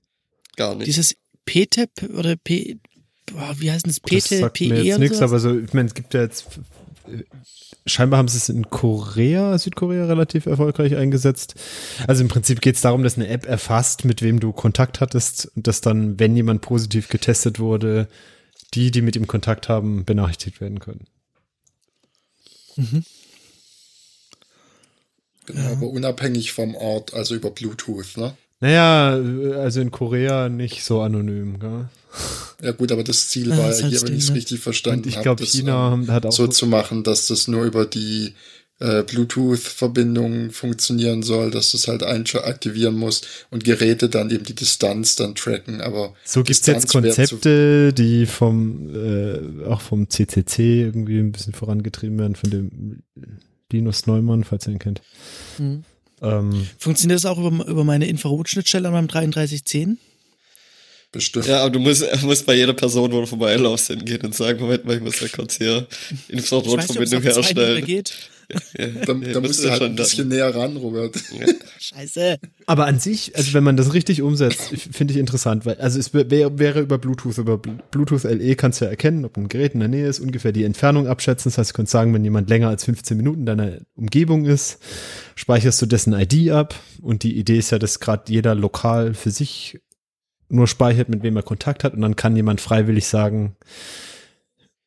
Gar nicht. Dieses PTEP oder P, boah, wie heißt das? PT, das sagt PE mir jetzt nichts, aber so, ich meine, es gibt ja jetzt scheinbar haben sie es in Korea, Südkorea relativ erfolgreich eingesetzt. Also im Prinzip geht es darum, dass eine App erfasst, mit wem du Kontakt hattest und dass dann, wenn jemand positiv getestet wurde, die, die mit ihm Kontakt haben, benachrichtigt werden können. Mhm. Genau, ja. aber unabhängig vom Ort, also über Bluetooth, ne? Naja, also in Korea nicht so anonym, gell? Ja gut, aber das Ziel ja, war ja hier, wenn ich es richtig verstanden habe, ich glaube, China ähm, hat auch so zu machen, dass das nur über die äh, Bluetooth-Verbindung funktionieren soll, dass du es halt aktivieren musst und Geräte dann eben die Distanz dann tracken. Aber so gibt es jetzt Konzepte, die vom äh, auch vom CCC irgendwie ein bisschen vorangetrieben werden, von dem Linus Neumann, falls ihr ihn kennt. Mhm. Ähm, Funktioniert das auch über, über meine Infrarotschnittstelle an meinem 3310? Bestimmt. Ja, aber du musst, musst bei jeder Person, wo du vorbeilaufst, hingehen und sagen, Moment mal, ich muss ja kurz hier Infrarotverbindung herstellen. Geht. Ja, da, da musst du halt ein bisschen näher ran, Robert. Ja. Scheiße. Aber an sich, also wenn man das richtig umsetzt, finde ich interessant, weil, also es wäre, wäre über Bluetooth, über Bluetooth LE kannst du ja erkennen, ob ein Gerät in der Nähe ist, ungefähr die Entfernung abschätzen. Das heißt, du kannst sagen, wenn jemand länger als 15 Minuten in deiner Umgebung ist, speicherst du dessen ID ab. Und die Idee ist ja, dass gerade jeder lokal für sich nur speichert, mit wem er Kontakt hat. Und dann kann jemand freiwillig sagen,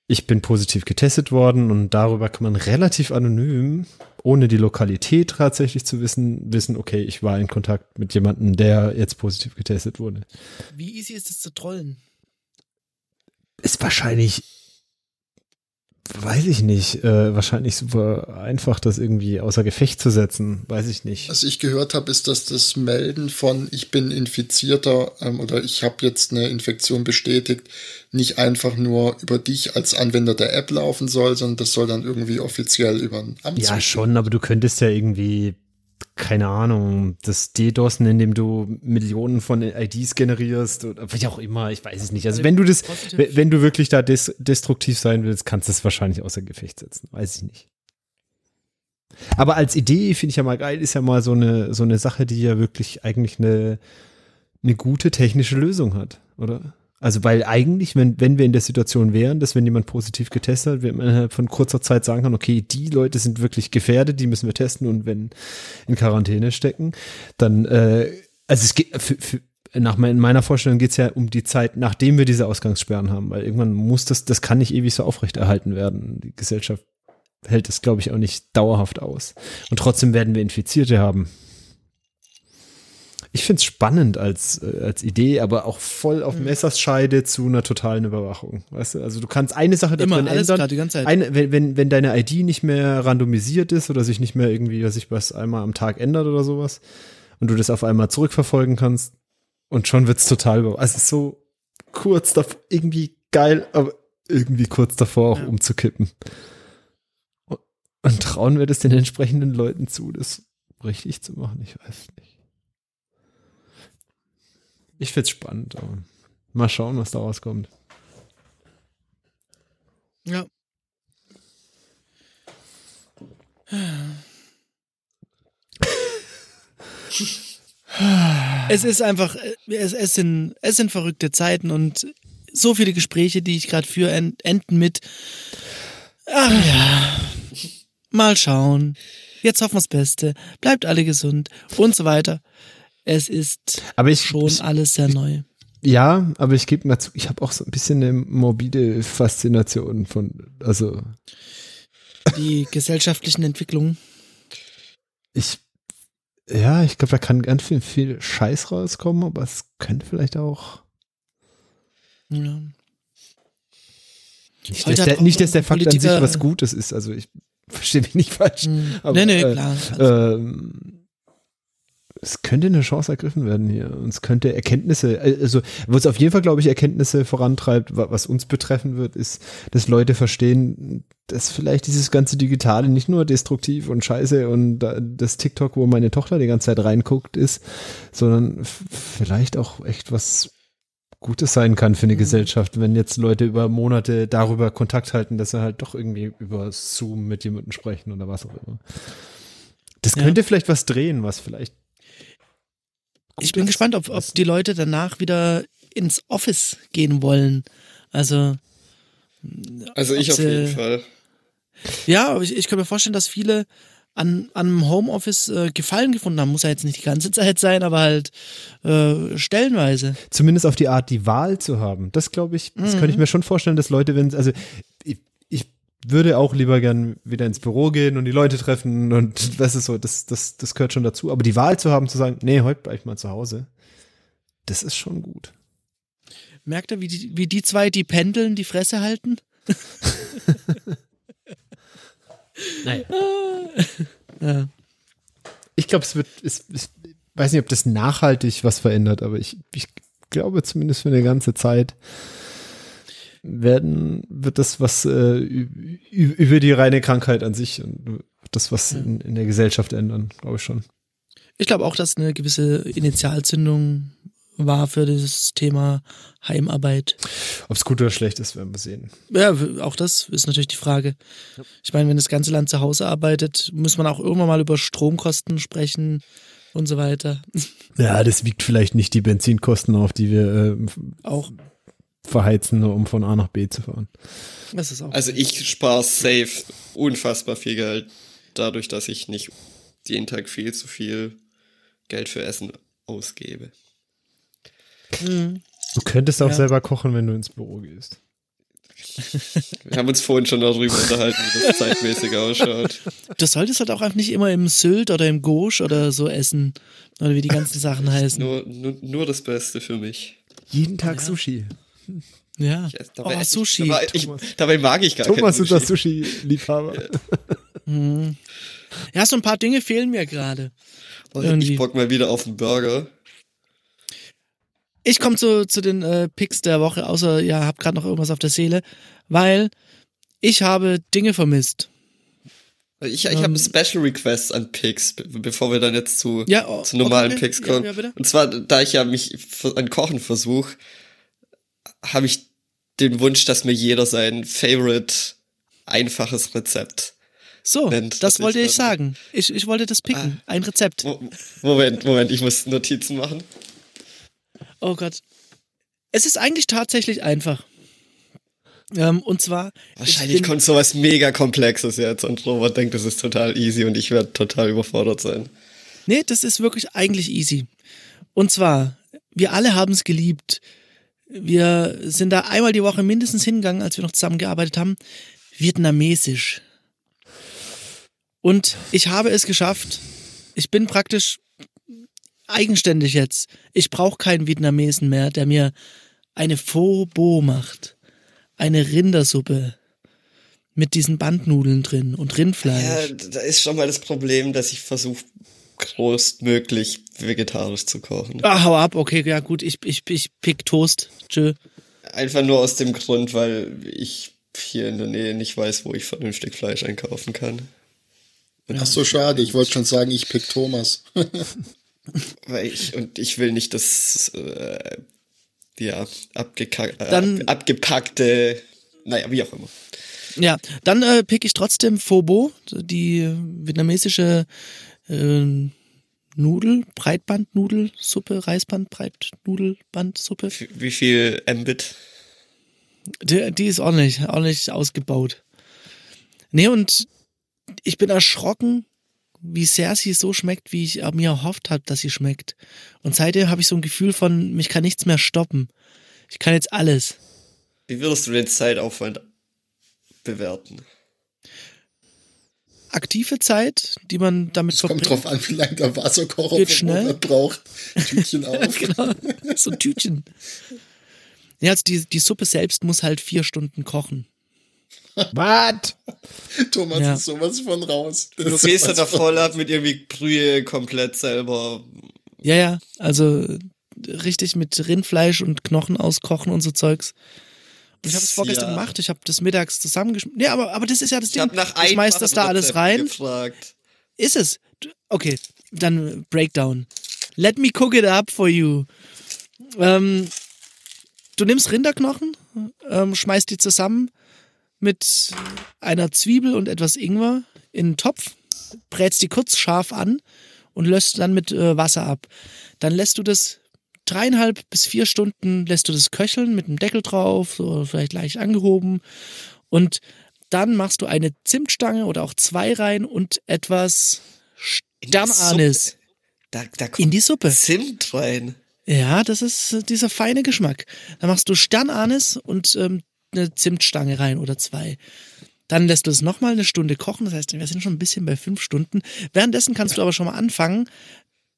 ich bin positiv getestet worden und darüber kann man relativ anonym, ohne die Lokalität tatsächlich zu wissen, wissen, okay, ich war in Kontakt mit jemandem, der jetzt positiv getestet wurde. Wie easy ist es zu trollen? Ist wahrscheinlich weiß ich nicht, äh, wahrscheinlich super einfach, das irgendwie außer Gefecht zu setzen, weiß ich nicht. Was ich gehört habe, ist, dass das Melden von ich bin Infizierter ähm, oder ich habe jetzt eine Infektion bestätigt, nicht einfach nur über dich als Anwender der App laufen soll, sondern das soll dann irgendwie offiziell über ein Amt Ja, schon, aber du könntest ja irgendwie keine Ahnung, das DDoSen, indem du Millionen von IDs generierst oder wie auch immer, ich weiß es nicht. Also wenn du das, wenn du wirklich da des, destruktiv sein willst, kannst du es wahrscheinlich außer Gefecht setzen. Weiß ich nicht. Aber als Idee finde ich ja mal geil, ist ja mal so eine, so eine Sache, die ja wirklich eigentlich eine, eine gute technische Lösung hat, oder? Also, weil eigentlich, wenn, wenn wir in der Situation wären, dass wenn jemand positiv getestet hat, wir innerhalb von kurzer Zeit sagen kann, okay, die Leute sind wirklich gefährdet, die müssen wir testen und wenn in Quarantäne stecken, dann, äh, also es geht, für, für, nach in meiner Vorstellung geht es ja um die Zeit, nachdem wir diese Ausgangssperren haben, weil irgendwann muss das, das kann nicht ewig so aufrechterhalten werden. Die Gesellschaft hält das, glaube ich, auch nicht dauerhaft aus. Und trotzdem werden wir Infizierte haben. Ich finde es spannend als, äh, als Idee, aber auch voll auf mhm. Messerscheide zu einer totalen Überwachung. Weißt du? Also du kannst eine Sache Immer, alles ändern. die ganze Zeit. Eine, wenn, wenn, wenn deine ID nicht mehr randomisiert ist oder sich nicht mehr irgendwie, was ich was, einmal am Tag ändert oder sowas und du das auf einmal zurückverfolgen kannst und schon wird's total überwacht. Also es ist so kurz davor, irgendwie geil, aber irgendwie kurz davor auch ja. umzukippen. Und, und trauen wir das den entsprechenden Leuten zu, das richtig zu machen? Ich weiß nicht. Ich find's spannend, mal schauen, was da rauskommt. Ja. es ist einfach, es, es, sind, es sind verrückte Zeiten und so viele Gespräche, die ich gerade führe, enden mit, ach ja, mal schauen, jetzt hoffen wir das Beste, bleibt alle gesund und so weiter. Es ist aber ich, schon ich, alles sehr neu. Ja, aber ich gebe dazu, ich habe auch so ein bisschen eine morbide Faszination von, also. Die gesellschaftlichen Entwicklungen. Ich, ja, ich glaube, da kann ganz viel, viel Scheiß rauskommen, aber es könnte vielleicht auch. Ja. Nicht, dass der, nicht, dass der Fakt Politiker, an sich was Gutes ist. Also ich verstehe mich nicht falsch. Hm. Aber, nee, nee, äh, klar. Ähm, es könnte eine Chance ergriffen werden hier. Und es könnte Erkenntnisse, also was auf jeden Fall, glaube ich, Erkenntnisse vorantreibt, was uns betreffen wird, ist, dass Leute verstehen, dass vielleicht dieses ganze Digitale nicht nur destruktiv und scheiße und das TikTok, wo meine Tochter die ganze Zeit reinguckt, ist, sondern vielleicht auch echt was Gutes sein kann für eine mhm. Gesellschaft, wenn jetzt Leute über Monate darüber Kontakt halten, dass sie halt doch irgendwie über Zoom mit jemandem sprechen oder was auch immer. Das könnte ja. vielleicht was drehen, was vielleicht ich bin gespannt, ob, ob die Leute danach wieder ins Office gehen wollen. Also. Also ich auf jeden Fall. Ja, aber ich, ich kann mir vorstellen, dass viele an, an einem Homeoffice äh, Gefallen gefunden haben. Muss ja jetzt nicht die ganze Zeit sein, aber halt äh, stellenweise. Zumindest auf die Art, die Wahl zu haben. Das glaube ich, das mhm. könnte ich mir schon vorstellen, dass Leute, wenn, also würde auch lieber gern wieder ins Büro gehen und die Leute treffen und das ist so, das, das, das gehört schon dazu. Aber die Wahl zu haben, zu sagen, nee, heute bleib ich mal zu Hause, das ist schon gut. Merkt ihr, wie die, wie die zwei, die pendeln, die Fresse halten? naja. ja. Ich glaube, es wird, es, ich weiß nicht, ob das nachhaltig was verändert, aber ich, ich glaube zumindest für eine ganze Zeit werden, wird das was äh, über die reine Krankheit an sich und das was in, in der Gesellschaft ändern, glaube ich schon. Ich glaube auch, dass eine gewisse Initialzündung war für das Thema Heimarbeit. Ob es gut oder schlecht ist, werden wir sehen. Ja, auch das ist natürlich die Frage. Ich meine, wenn das ganze Land zu Hause arbeitet, muss man auch irgendwann mal über Stromkosten sprechen und so weiter. Ja, das wiegt vielleicht nicht die Benzinkosten auf, die wir äh, auch verheizen, nur um von A nach B zu fahren. Das ist auch also ich spare safe unfassbar viel Geld, dadurch, dass ich nicht jeden Tag viel zu viel Geld für Essen ausgebe. Mhm. Du könntest auch ja. selber kochen, wenn du ins Büro gehst. Wir haben uns vorhin schon darüber unterhalten, wie das zeitmäßig ausschaut. Du solltest halt auch einfach nicht immer im Sylt oder im Gauche oder so essen. Oder wie die ganzen Sachen heißen. Nur, nur, nur das Beste für mich. Jeden Tag ja. Sushi. Ja. Ich dabei, oh, Sushi. Dabei, ich, dabei, mag ich gar Thomas Sushi. ist der Sushi-Liebhaber. Ja. ja, so ein paar Dinge fehlen mir gerade. Ich bock mal wieder auf einen Burger. Ich komme zu, zu den äh, Picks der Woche, außer ihr habt gerade noch irgendwas auf der Seele, weil ich habe Dinge vermisst. Ich, ich habe ähm, Special Requests an Picks, bevor wir dann jetzt zu, ja, oh, zu normalen okay. Picks kommen. Ja, ja, Und zwar, da ich ja mich an Kochen versuche, habe ich den Wunsch, dass mir jeder sein Favorite einfaches Rezept so, nennt, das wollte ich, ich sagen. Ich, ich wollte das picken. Ah, ein Rezept. Moment, Moment, ich muss Notizen machen. Oh Gott. Es ist eigentlich tatsächlich einfach. Ähm, und zwar. Wahrscheinlich kommt sowas mega Komplexes jetzt und Robert denkt, das ist total easy und ich werde total überfordert sein. Nee, das ist wirklich eigentlich easy. Und zwar, wir alle haben es geliebt. Wir sind da einmal die Woche mindestens hingegangen, als wir noch zusammengearbeitet haben. Vietnamesisch. Und ich habe es geschafft. Ich bin praktisch eigenständig jetzt. Ich brauche keinen Vietnamesen mehr, der mir eine Pho Bo macht. Eine Rindersuppe mit diesen Bandnudeln drin und Rindfleisch. Ja, da ist schon mal das Problem, dass ich versuche, größtmöglich vegetarisch zu kochen. Ah, hau ab, okay, ja gut, ich, ich, ich pick Toast. Tschö. Einfach nur aus dem Grund, weil ich hier in der Nähe nicht weiß, wo ich vernünftig Fleisch einkaufen kann. Ach so, schade. Ich wollte schon sagen, ich pick Thomas. weil ich, und ich will nicht das, äh, ja, abgekack, äh, Dann, abgepackte, naja, wie auch immer. Ja, dann äh, pick ich trotzdem Phobo, die vietnamesische äh, Nudel, Breitbandnudelsuppe, Reisband, Breitnudelbandsuppe. Wie viel Mbit? Die, die ist ordentlich, ordentlich ausgebaut. Nee, und ich bin erschrocken, wie sehr sie so schmeckt, wie ich mir erhofft habe, dass sie schmeckt. Und seitdem habe ich so ein Gefühl von, mich kann nichts mehr stoppen. Ich kann jetzt alles. Wie würdest du den Zeitaufwand bewerten? Aktive Zeit, die man damit es verbringt. Kommt drauf an, wie lange der Wasserkocher Geht schnell. braucht. Tütchen auf. genau, so ein Tütchen. Ja, also die, die Suppe selbst muss halt vier Stunden kochen. Was? Thomas ja. ist sowas von raus. Das du gehst da voll ab mit irgendwie Brühe komplett selber. Ja, ja, also richtig mit Rindfleisch und Knochen auskochen und so Zeugs. Ich habe es vorgestern ja. gemacht, ich habe das mittags zusammengeschmissen. Nee, aber, aber das ist ja das Ding. Ich, nach ich schmeiß das da alles rein. Gefragt. Ist es? Okay, dann Breakdown. Let me cook it up for you. Ähm, du nimmst Rinderknochen, ähm, schmeißt die zusammen mit einer Zwiebel und etwas Ingwer in einen Topf, brätst die kurz scharf an und löst dann mit äh, Wasser ab. Dann lässt du das dreieinhalb bis vier Stunden lässt du das köcheln mit dem Deckel drauf, so vielleicht leicht angehoben. Und dann machst du eine Zimtstange oder auch zwei rein und etwas Stammanis. Da, da kommt in die Suppe. Zimt rein. Ja, das ist äh, dieser feine Geschmack. Da machst du Sternanis und ähm, eine Zimtstange rein oder zwei. Dann lässt du es nochmal eine Stunde kochen. Das heißt, wir sind schon ein bisschen bei fünf Stunden. Währenddessen kannst du aber schon mal anfangen,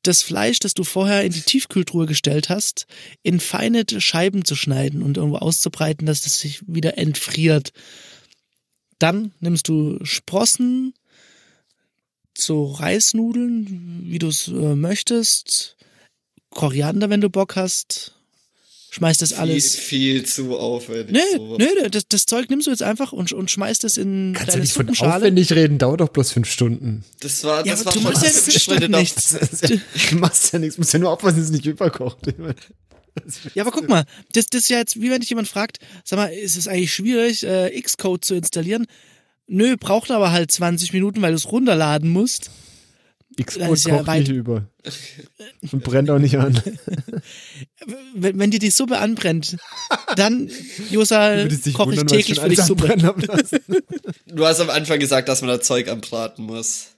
das Fleisch, das du vorher in die Tiefkühltruhe gestellt hast, in feine Scheiben zu schneiden und irgendwo auszubreiten, dass das sich wieder entfriert. Dann nimmst du Sprossen, so Reisnudeln, wie du es äh, möchtest, Koriander, wenn du Bock hast, schmeißt das alles. Viel, viel zu aufwendig. Nee, sowas. nee, das, das, Zeug nimmst du jetzt einfach und, und schmeißt es in Kannst du nicht von aufwendig reden, dauert doch bloß fünf Stunden. Das war, das ja, war du machst ja fünf nichts. Du machst ja nichts, musst ja nur aufpassen, dass es nicht überkocht. Ja, aber guck mal, das, das ist ja jetzt, wie wenn dich jemand fragt, sag mal, ist es eigentlich schwierig, äh, Xcode zu installieren? Nö, braucht aber halt 20 Minuten, weil du es runterladen musst. X-Code kocht ja nicht über. Und brennt auch nicht an. wenn, wenn dir die Suppe anbrennt, dann, Josa, koche ich täglich für dich Suppe. du hast am Anfang gesagt, dass man das Zeug anbraten muss.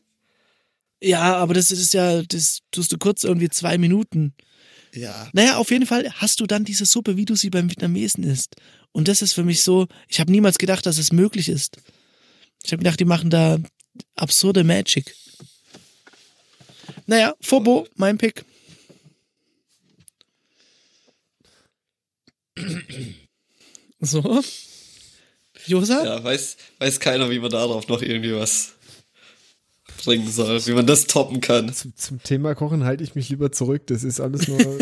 Ja, aber das ist ja, das tust du kurz irgendwie zwei Minuten. Ja. Naja, auf jeden Fall hast du dann diese Suppe, wie du sie beim Vietnamesen isst. Und das ist für mich so, ich habe niemals gedacht, dass es möglich ist. Ich habe gedacht, die machen da absurde Magic. Naja, Fobo, mein Pick. So. Josa? Ja, weiß, weiß keiner, wie man darauf noch irgendwie was bringen soll, wie man das toppen kann. Zum, zum Thema Kochen halte ich mich lieber zurück. Das ist alles nur.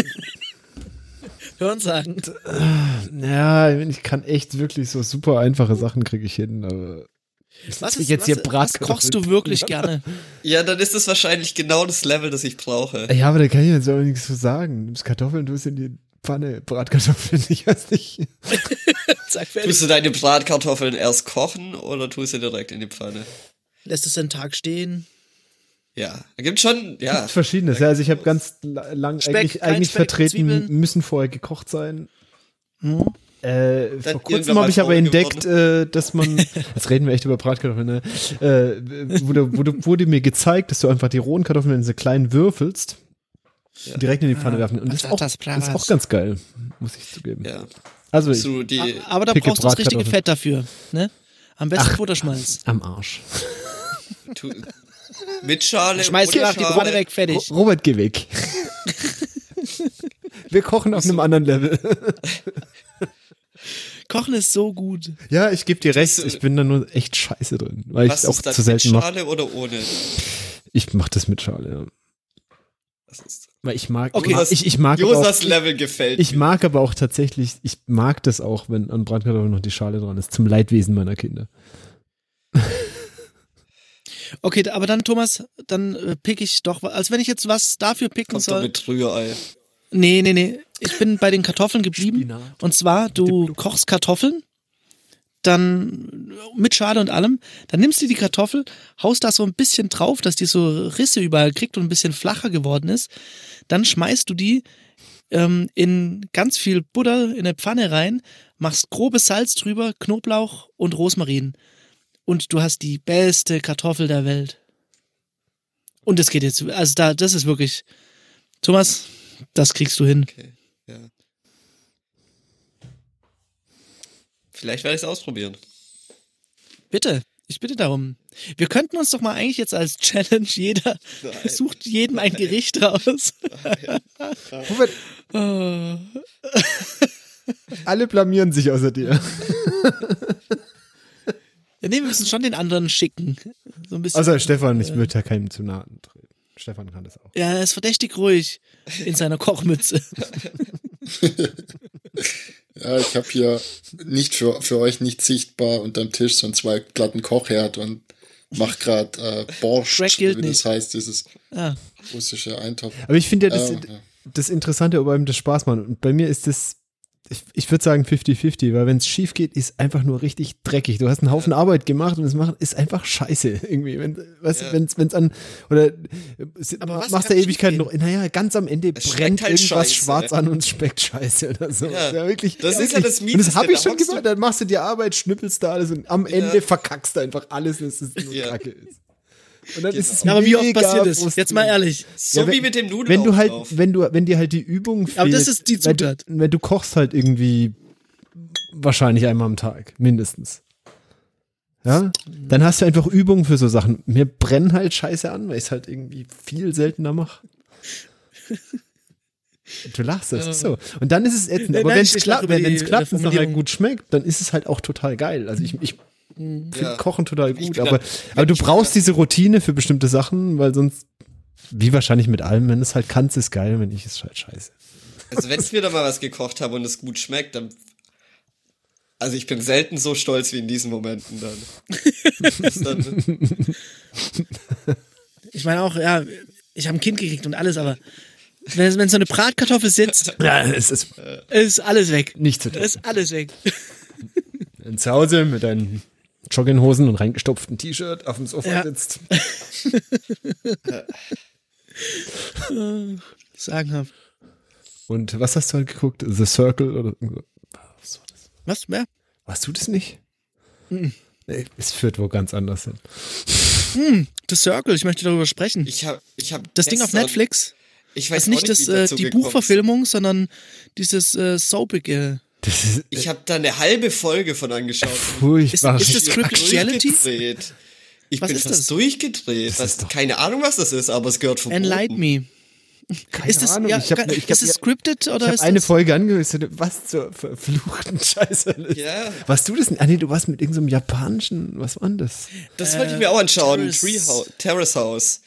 Hören sagen. Ja, ich kann echt wirklich so super einfache Sachen kriege ich hin, aber was, ist, jetzt was, hier was kochst du wirklich gerne? Ja, dann ist das wahrscheinlich genau das Level, das ich brauche. Ja, aber da kann ich jetzt auch nichts zu sagen. Du nimmst Kartoffeln, du hast in die Pfanne Bratkartoffeln, ich weiß nicht. Zack, tust du deine Bratkartoffeln erst kochen oder tust du direkt in die Pfanne? Lässt es einen Tag stehen? Ja, da gibt schon, ja. Gibt verschiedenes. Ja, also ich habe ganz lang Speck, eigentlich, eigentlich Speck, vertreten, Zwiebeln. müssen vorher gekocht sein. Hm. Äh, vor kurzem habe ich aber entdeckt, äh, dass man, jetzt reden wir echt über Bratkartoffeln, ne? äh, wurde, wurde, wurde mir gezeigt, dass du einfach die rohen Kartoffeln in so kleinen würfelst, ja. direkt in die Pfanne ah, werfen. Und das ist, auch, das ist auch ganz geil, muss ich zugeben. Ja. Also ich, so die aber da brauchst du das richtige Fett dafür, ne? Am besten Ach, Futterschmalz. Am Arsch. Mit Schale. Schmeiß die Pfanne weg, fertig. Robert, geh weg. Wir kochen auf einem anderen Level. Kochen ist so gut. Ja, ich gebe dir recht, ich bin da nur echt scheiße drin, weil ich auch zu selten mache. Mit Schale mach. oder ohne? Ich mach das mit Schale, ja. Was ist weil ich mag, okay, ich, ich mag Josas auch, Level gefällt. Ich mag aber auch tatsächlich, ich mag das auch, wenn an Bratkartoffeln noch die Schale dran ist, zum Leidwesen meiner Kinder. Okay, aber dann, Thomas, dann äh, pick ich doch, als wenn ich jetzt was dafür picken Kommt soll. mit Rührei. Nee, nee, nee. Ich bin bei den Kartoffeln geblieben. Spinat. Und zwar, du kochst Kartoffeln, dann mit Schale und allem, dann nimmst du die Kartoffel, haust da so ein bisschen drauf, dass die so Risse überall kriegt und ein bisschen flacher geworden ist. Dann schmeißt du die ähm, in ganz viel Butter in eine Pfanne rein, machst grobes Salz drüber, Knoblauch und Rosmarin und du hast die beste Kartoffel der Welt. Und es geht jetzt, also da, das ist wirklich, Thomas, das kriegst du hin. Okay, ja. Vielleicht werde ich es ausprobieren. Bitte, ich bitte darum. Wir könnten uns doch mal eigentlich jetzt als Challenge, jeder Nein. sucht jedem ein Gericht raus. oh. Alle blamieren sich außer dir. Ja, nee, wir müssen schon den anderen schicken. So ein bisschen. Also Stefan, ich würde ja keinem zu nahe treten. Stefan kann das auch. Ja, er ist verdächtig ruhig in seiner Kochmütze. ja, ich habe hier nicht für, für euch nicht sichtbar unterm Tisch so zwei Platten Kochherd und mach gerade äh, Borscht, wie das nicht. heißt, dieses ah. russische Eintopf. Aber ich finde ja das, ähm, ja. das Interessante, ob einem das Spaß macht. Und bei mir ist das ich, ich würde sagen 50-50, weil wenn es schief geht, ist einfach nur richtig dreckig. Du hast einen Haufen ja. Arbeit gemacht und es macht, ist einfach scheiße irgendwie. Wenn es ja. wenn's, wenn's an, oder Aber machst du Ewigkeit noch, naja, ganz am Ende es brennt halt irgendwas scheiße. schwarz an und es schmeckt scheiße oder so. Ja, ja wirklich. Das ist ja das Miete. Und das habe ich schon gemacht, dann machst du die Arbeit, schnippelst da alles und am Ende verkackst du einfach alles, dass es nur Kacke ist. Und dann genau. ist es ja, aber wie oft passiert das? Jetzt mal ehrlich. So ja, wenn, wie mit dem Nudeln. Wenn du halt, wenn du, wenn dir halt die Übung fehlt. Aber das ist die Zutat. Wenn du, wenn du kochst halt irgendwie wahrscheinlich einmal am Tag, mindestens. Ja, dann hast du einfach Übungen für so Sachen. Mir brennen halt Scheiße an, weil ich es halt irgendwie viel seltener mache. Du lachst, das ist so. Und dann ist es ätzend. Aber wenn es klappt, wenn es klappt und es halt gut schmeckt, dann ist es halt auch total geil. Also ich, ich finde ja. Kochen total gut, aber, aber du brauchst diese Routine für bestimmte Sachen, weil sonst, wie wahrscheinlich mit allem, wenn es halt kannst, ist geil, wenn ich ist halt scheiße. Also wenn ich mir da mal was gekocht habe und es gut schmeckt, dann also ich bin selten so stolz wie in diesen Momenten dann. dann ich meine auch, ja, ich habe ein Kind gekriegt und alles, aber wenn, wenn so eine Bratkartoffel sitzt, ja, es ist, ist alles weg. Nicht zu tun. Ist alles weg. zu Hause mit deinen Jogginghosen und reingestopften T-Shirt auf dem Sofa ja. sitzt. Sagenhaft. Und was hast du halt geguckt? The Circle oder was? Wer? Warst du das nicht? Mhm. Nee, es führt wo ganz anders hin. Hm, The Circle, ich möchte darüber sprechen. Ich hab, ich hab das Ding auf Netflix. Ich weiß also nicht, nicht das, äh, die Buchverfilmung, sondern dieses äh, soapige. Das ist, ich habe da eine halbe Folge von angeschaut. Furchtbar. Ist, ist das Scripted Reality? Ich was bin fast das? durchgedreht. Was, keine Ahnung, was das ist, aber es gehört vom Enlight Me. Keine ist das, Ahnung. Ja, ich hab, ich ist es scripted oder ich ist eine Folge angehört. Was zur verfluchten Scheiße. Ja. Warst du das? Ah, nee, du warst mit irgendeinem so japanischen, was war das? Das äh, wollte ich mir auch anschauen. Terrace. Treehouse, Terrace House.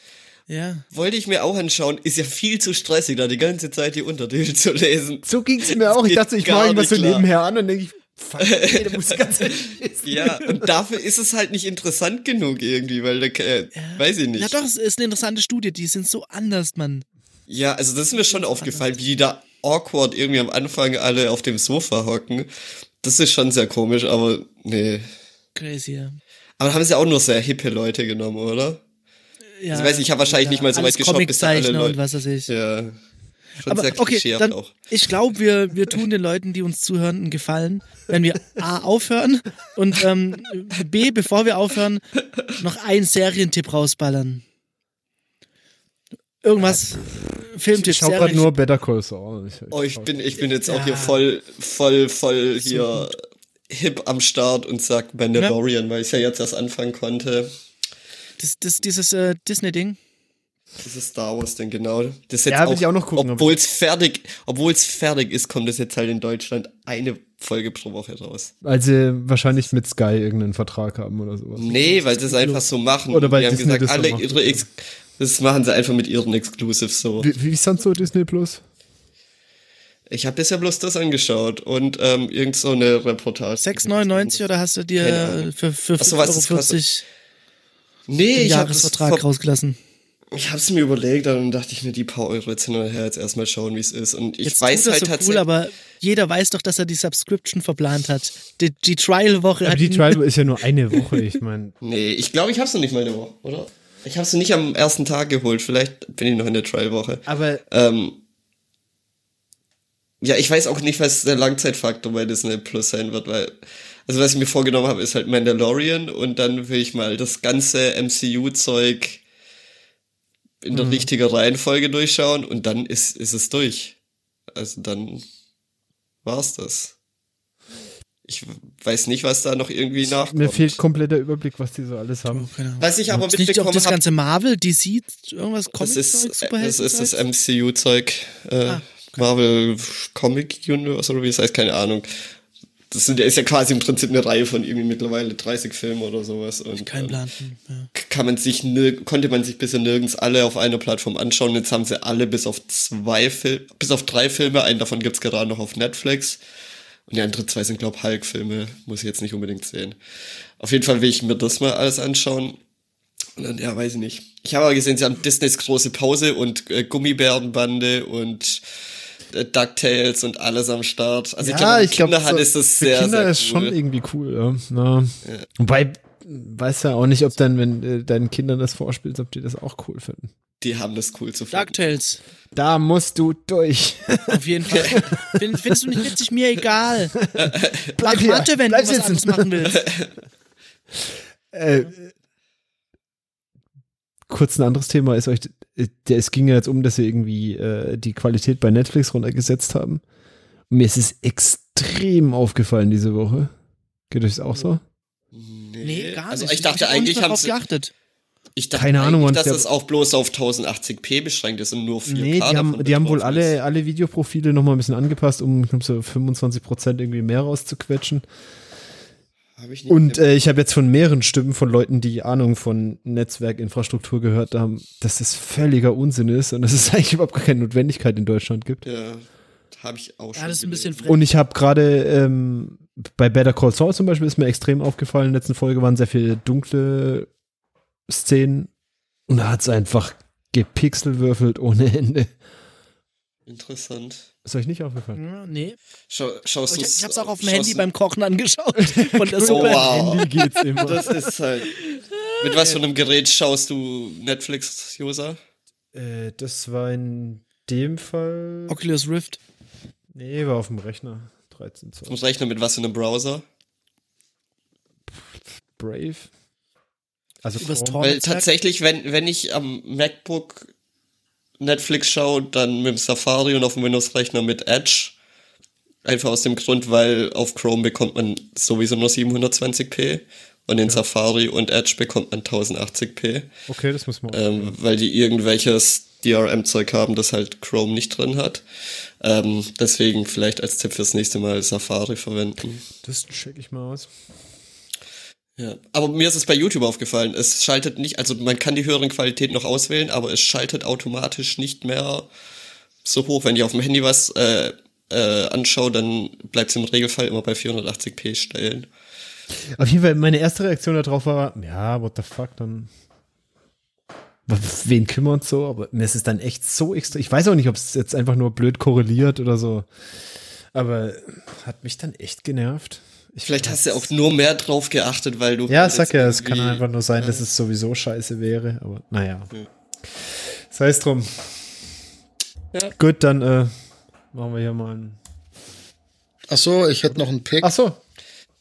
Ja. Wollte ich mir auch anschauen. Ist ja viel zu stressig, da die ganze Zeit die Untertitel zu lesen. So ging es mir auch. Ich dachte, ich mache irgendwas so nebenher an und denke ich, Fuck, ey, da musst du ganz Ja, und dafür ist es halt nicht interessant genug irgendwie, weil da, äh, ja. weiß ich nicht. Ja doch, es ist eine interessante Studie, die sind so anders, Mann. Ja, also das ist mir schon aufgefallen, wie die da awkward irgendwie am Anfang alle auf dem Sofa hocken. Das ist schon sehr komisch, aber nee. Crazy, ja. Aber haben sie auch nur sehr hippe Leute genommen, oder? Ja. Also, weiß ich, ich habe wahrscheinlich ja, nicht mal so weit geschaut, bis da alle Leute. Und was weiß ich. Ja. Schon aber, sehr okay, dann, auch. Ich glaube, wir, wir tun den Leuten, die uns zuhören, einen Gefallen, wenn wir A aufhören und ähm, B, bevor wir aufhören, noch einen Serientipp rausballern. Irgendwas. Filmtipp. Ich schau gerade nur Better Call Saul. Ich, oh, ich bin, ich bin jetzt auch hier voll, voll, voll hier hip am Start und sag Mandalorian, ja. weil ich ja jetzt erst anfangen konnte. Das, das, dieses äh, Disney-Ding. Dieses Star Wars-Ding, genau. Das jetzt ja, will ich auch noch gucken. Obwohl es fertig, obwohl es fertig ist, kommt es jetzt halt in Deutschland eine Folge pro Woche raus. Weil sie wahrscheinlich mit Sky irgendeinen Vertrag haben oder sowas. Nee, weil sie es einfach so machen. Oder weil die haben gesagt, alle so ihre Ex das machen sie einfach mit ihren Exclusives so. Wie, wie ist sonst so Disney Plus? Ich habe bisher bloß das angeschaut und ähm, irgend so eine Reportage. 6,99 oder hast du dir für, für 5,40 Euro nee, den Jahresvertrag rausgelassen? Ich habe es mir überlegt, dann dachte ich mir, die paar Euro jetzt hinterher jetzt erstmal schauen, wie es ist. Und ich jetzt weiß halt so tatsächlich. Cool, aber jeder weiß doch, dass er die Subscription verplant hat. Die, die Trial-Woche hat. Die Trial ist ja nur eine Woche, ich meine. nee, ich glaube, ich habe es noch nicht mal eine Woche, oder? Ich habe sie nicht am ersten Tag geholt. Vielleicht bin ich noch in der Trial-Woche. Aber. Ähm, ja, ich weiß auch nicht, was der Langzeitfaktor bei Disney Plus sein wird, weil. Also, was ich mir vorgenommen habe, ist halt Mandalorian und dann will ich mal das ganze MCU-Zeug in der mhm. richtigen Reihenfolge durchschauen und dann ist, ist es durch. Also dann war's das. Ich weiß nicht, was da noch irgendwie nachkommt. Mir fehlt komplett der Überblick, was die so alles haben. Oh, was ich aber mitbekommen habe. das ganze Marvel, DC, irgendwas Comic Das ist, das, ist das MCU-Zeug. Äh, ah, okay. Marvel Comic Universe oder wie es heißt, keine Ahnung das sind, ist ja quasi im Prinzip eine Reihe von irgendwie mittlerweile 30 Filmen oder sowas. Und, Kein Plan. Ja. Kann man sich konnte man sich bisher nirgends alle auf einer Plattform anschauen. Jetzt haben sie alle bis auf zwei Filme, bis auf drei Filme. Einen davon gibt's gerade noch auf Netflix. Und die anderen zwei sind, glaube Hulk-Filme. Muss ich jetzt nicht unbedingt sehen. Auf jeden Fall will ich mir das mal alles anschauen. Und dann, ja, weiß ich nicht. Ich habe aber gesehen, sie haben Disneys große Pause und äh, Gummibärenbande und DuckTales und alles am Start. Also ja, ich glaube, ich Kinder glaub, so, ist das sehr, Kinder sehr ist schon irgendwie cool, ja. Ja. Wobei, weiß ja auch nicht, ob dann, wenn äh, deinen Kindern das vorspielst, ob die das auch cool finden. Die haben das cool zu finden. DuckTales. Da musst du durch. Auf jeden Fall. Find, findest du nicht witzig? Mir egal. Bleib hier. Warte, wenn Bleib du was anderes machen willst. äh, kurz ein anderes Thema ist euch, äh, es ging ja jetzt um, dass sie irgendwie äh, die Qualität bei Netflix runtergesetzt haben. Und mir ist es extrem aufgefallen diese Woche. Geht euch das auch so? Nee, nee gar also nicht. Also ich dachte ich eigentlich haben sie geachtet. Ich dachte Keine Ahnung, dass das auch bloß auf 1080p beschränkt ist und nur 4K. Nee, die haben, die haben wohl alle, alle Videoprofile nochmal ein bisschen angepasst, um so 25% irgendwie mehr rauszuquetschen und äh, ich habe jetzt von mehreren Stimmen von Leuten, die Ahnung von Netzwerkinfrastruktur gehört haben, dass das völliger Unsinn ist und dass es eigentlich überhaupt keine Notwendigkeit in Deutschland gibt. Ja, habe ich auch schon. Ja, das ist ein bisschen. Und ich habe gerade ähm, bei Better Call Saul zum Beispiel ist mir extrem aufgefallen. In der letzten Folge waren sehr viele dunkle Szenen und da hat es einfach gepixelwürfelt ohne Ende. Interessant. Ist euch nicht aufgefallen? Ja, nee. Schau, schaust ich, ich hab's auch auf dem Handy beim Kochen angeschaut. Von der Suppe. Oh, wow. Handy geht's immer. Das ist halt. Mit was für einem Gerät schaust du Netflix-User? Äh, das war in dem Fall. Oculus Rift. Nee, war auf dem Rechner. 13 Zoll. Auf dem Rechner mit was für einem Browser? Brave. Also Weil tatsächlich, wenn, wenn ich am MacBook Netflix schaue, dann mit dem Safari und auf dem Windows-Rechner mit Edge. Einfach aus dem Grund, weil auf Chrome bekommt man sowieso nur 720p und in ja. Safari und Edge bekommt man 1080p. Okay, das muss man. Ähm, weil die irgendwelches DRM-Zeug haben, das halt Chrome nicht drin hat. Ähm, deswegen vielleicht als Tipp fürs nächste Mal Safari verwenden. Das check ich mal aus. Ja, aber mir ist es bei YouTube aufgefallen. Es schaltet nicht, also man kann die höheren Qualität noch auswählen, aber es schaltet automatisch nicht mehr so hoch. Wenn ich auf dem Handy was äh, äh, anschaue, dann bleibt es im Regelfall immer bei 480p stellen. Auf jeden Fall, meine erste Reaktion darauf war, ja, what the fuck, dann wen kümmert so, aber mir ist es dann echt so extra. Ich weiß auch nicht, ob es jetzt einfach nur blöd korreliert oder so. Aber hat mich dann echt genervt. Ich Vielleicht hast du auch nur mehr drauf geachtet, weil du. Ja, sag ja, es kann einfach nur sein, ja. dass es sowieso scheiße wäre, aber naja. Ja. Sei es drum. Ja. Gut, dann äh, machen wir hier mal einen. Ach so, ich hätte noch einen Pick. Ach so,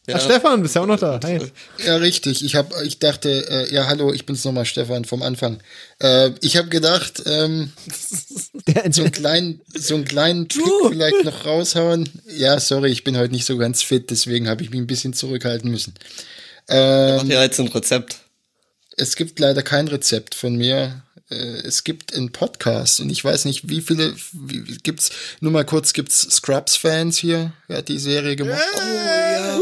ja. Ach, Stefan, bist ja auch noch da. Hey. Ja, richtig. Ich hab, ich dachte, äh, ja, hallo, ich bin's nochmal, Stefan, vom Anfang. Äh, ich habe gedacht, ähm, so einen kleinen, so einen kleinen Trick vielleicht noch raushauen. Ja, sorry, ich bin heute nicht so ganz fit, deswegen habe ich mich ein bisschen zurückhalten müssen. Ähm, Mach dir jetzt ein Rezept. es gibt leider kein Rezept von mir. Äh, es gibt einen Podcast und ich weiß nicht, wie viele wie, gibt's. Nur mal kurz, gibt's Scrubs-Fans hier? Wer hat die Serie gemacht? Oh, ja.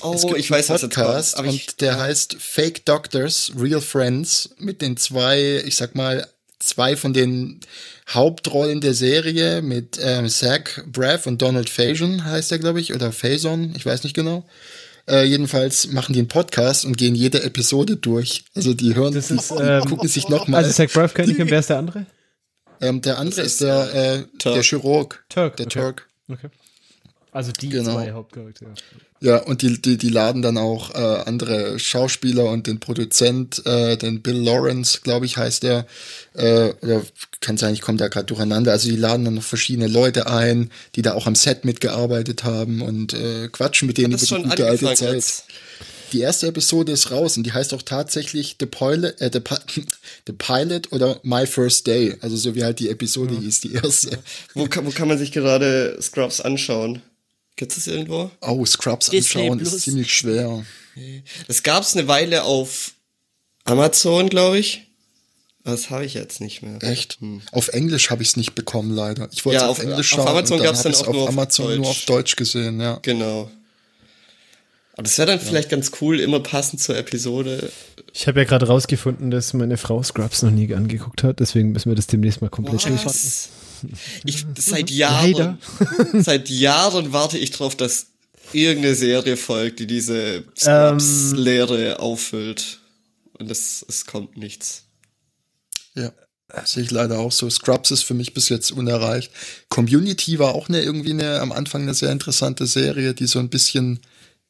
Oh, ich weiß, was Podcast was und der heißt Fake Doctors, Real Friends mit den zwei, ich sag mal, zwei von den Hauptrollen der Serie mit ähm, Zach Braff und Donald Faison heißt er, glaube ich, oder Faison, ich weiß nicht genau. Äh, jedenfalls machen die einen Podcast und gehen jede Episode durch. Also die hören, das ist, ähm, gucken sich nochmal. Also Zach Braff kenne ich und wer ist der andere? Ähm, der andere ist, ist, der, äh, der Chirurg. Turk. Der okay. Turk. Okay. Also die genau. zwei Hauptcharaktere. Ja, und die, die, die laden dann auch äh, andere Schauspieler und den Produzent, äh, den Bill Lawrence, glaube ich, heißt der, äh, oder kann sein, ich komme da gerade durcheinander. Also die laden dann noch verschiedene Leute ein, die da auch am Set mitgearbeitet haben und äh, quatschen mit denen über die gute alte Zeit. Jetzt. Die erste Episode ist raus und die heißt auch tatsächlich The Pilot, äh, The, The Pilot oder My First Day. Also so wie halt die Episode ja. hieß, die erste. Wo kann, wo kann man sich gerade Scrubs anschauen? Gibt es irgendwo? Oh, Scrubs Disney anschauen Plus. ist ziemlich schwer. Das gab es eine Weile auf Amazon, glaube ich. Das habe ich jetzt nicht mehr. Echt? Hm. Auf Englisch habe ich es nicht bekommen, leider. Ich wollte ja, auf, auf Englisch schauen. Auf Amazon gab es dann auch auf nur Amazon auf nur auf Deutsch gesehen, ja. Genau. Aber das wäre dann ja. vielleicht ganz cool, immer passend zur Episode. Ich habe ja gerade rausgefunden, dass meine Frau Scrubs noch nie angeguckt hat, deswegen müssen wir das demnächst mal komplett durchfahren. Ich, seit Jahren, seit Jahren warte ich drauf, dass irgendeine Serie folgt, die diese Scrubs-Lehre ähm, auffüllt. Und es, es kommt nichts. Ja. Sehe ich leider auch so. Scrubs ist für mich bis jetzt unerreicht. Community war auch eine, irgendwie eine, am Anfang eine sehr interessante Serie, die so ein bisschen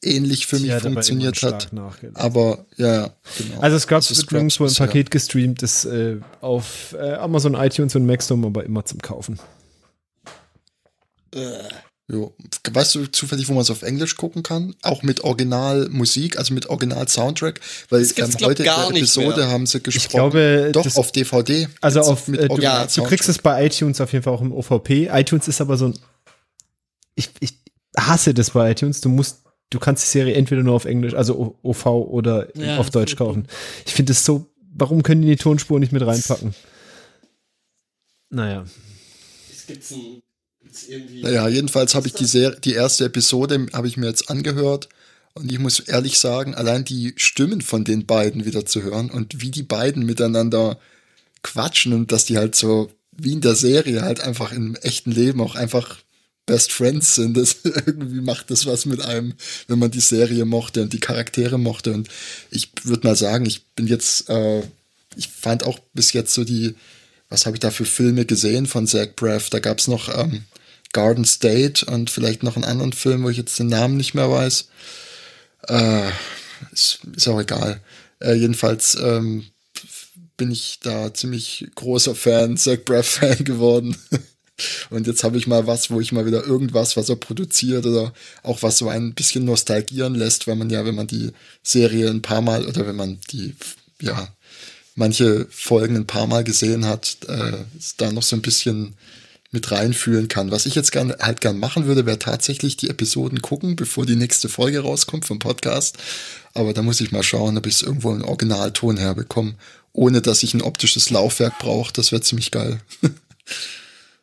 ähnlich für mich funktioniert hat. Aber ja, genau. Also Scrubs also wird nirgendwo im Paket ja. gestreamt, ist äh, auf äh, Amazon, iTunes und Maxdom, aber immer zum Kaufen. Äh. Jo. Weißt du zufällig, wo man es auf Englisch gucken kann? Auch mit Originalmusik, also mit Original-Soundtrack? Weil ähm, heute in der Episode haben sie gesprochen. Ich glaube, doch auf DVD. Also auf, mit äh, du, ja, du kriegst es bei iTunes auf jeden Fall auch im OVP. iTunes ist aber so ein. Ich, ich hasse das bei iTunes. Du musst du kannst die Serie entweder nur auf Englisch, also OV oder ja, auf Deutsch kaufen. Ich finde es so, warum können die die Tonspur nicht mit reinpacken? Naja. Es gibt ein, naja, jedenfalls habe ich die, Serie, die erste Episode habe ich mir jetzt angehört und ich muss ehrlich sagen, allein die Stimmen von den beiden wieder zu hören und wie die beiden miteinander quatschen und dass die halt so wie in der Serie halt einfach im echten Leben auch einfach Best Friends sind. Das irgendwie macht das was mit einem, wenn man die Serie mochte und die Charaktere mochte. Und ich würde mal sagen, ich bin jetzt, äh, ich fand auch bis jetzt so die, was habe ich da für Filme gesehen von Zach Braff? Da gab es noch ähm, Garden State und vielleicht noch einen anderen Film, wo ich jetzt den Namen nicht mehr weiß. Äh, ist, ist auch egal. Äh, jedenfalls ähm, bin ich da ziemlich großer Fan, Zach Braff-Fan geworden. Und jetzt habe ich mal was, wo ich mal wieder irgendwas, was er produziert oder auch was so ein bisschen nostalgieren lässt, weil man ja, wenn man die Serie ein paar Mal oder wenn man die, ja, manche Folgen ein paar Mal gesehen hat, äh, da noch so ein bisschen mit reinfühlen kann. Was ich jetzt gern, halt gern machen würde, wäre tatsächlich die Episoden gucken, bevor die nächste Folge rauskommt vom Podcast. Aber da muss ich mal schauen, ob ich es irgendwo in Originalton herbekomme, ohne dass ich ein optisches Laufwerk brauche. Das wäre ziemlich geil.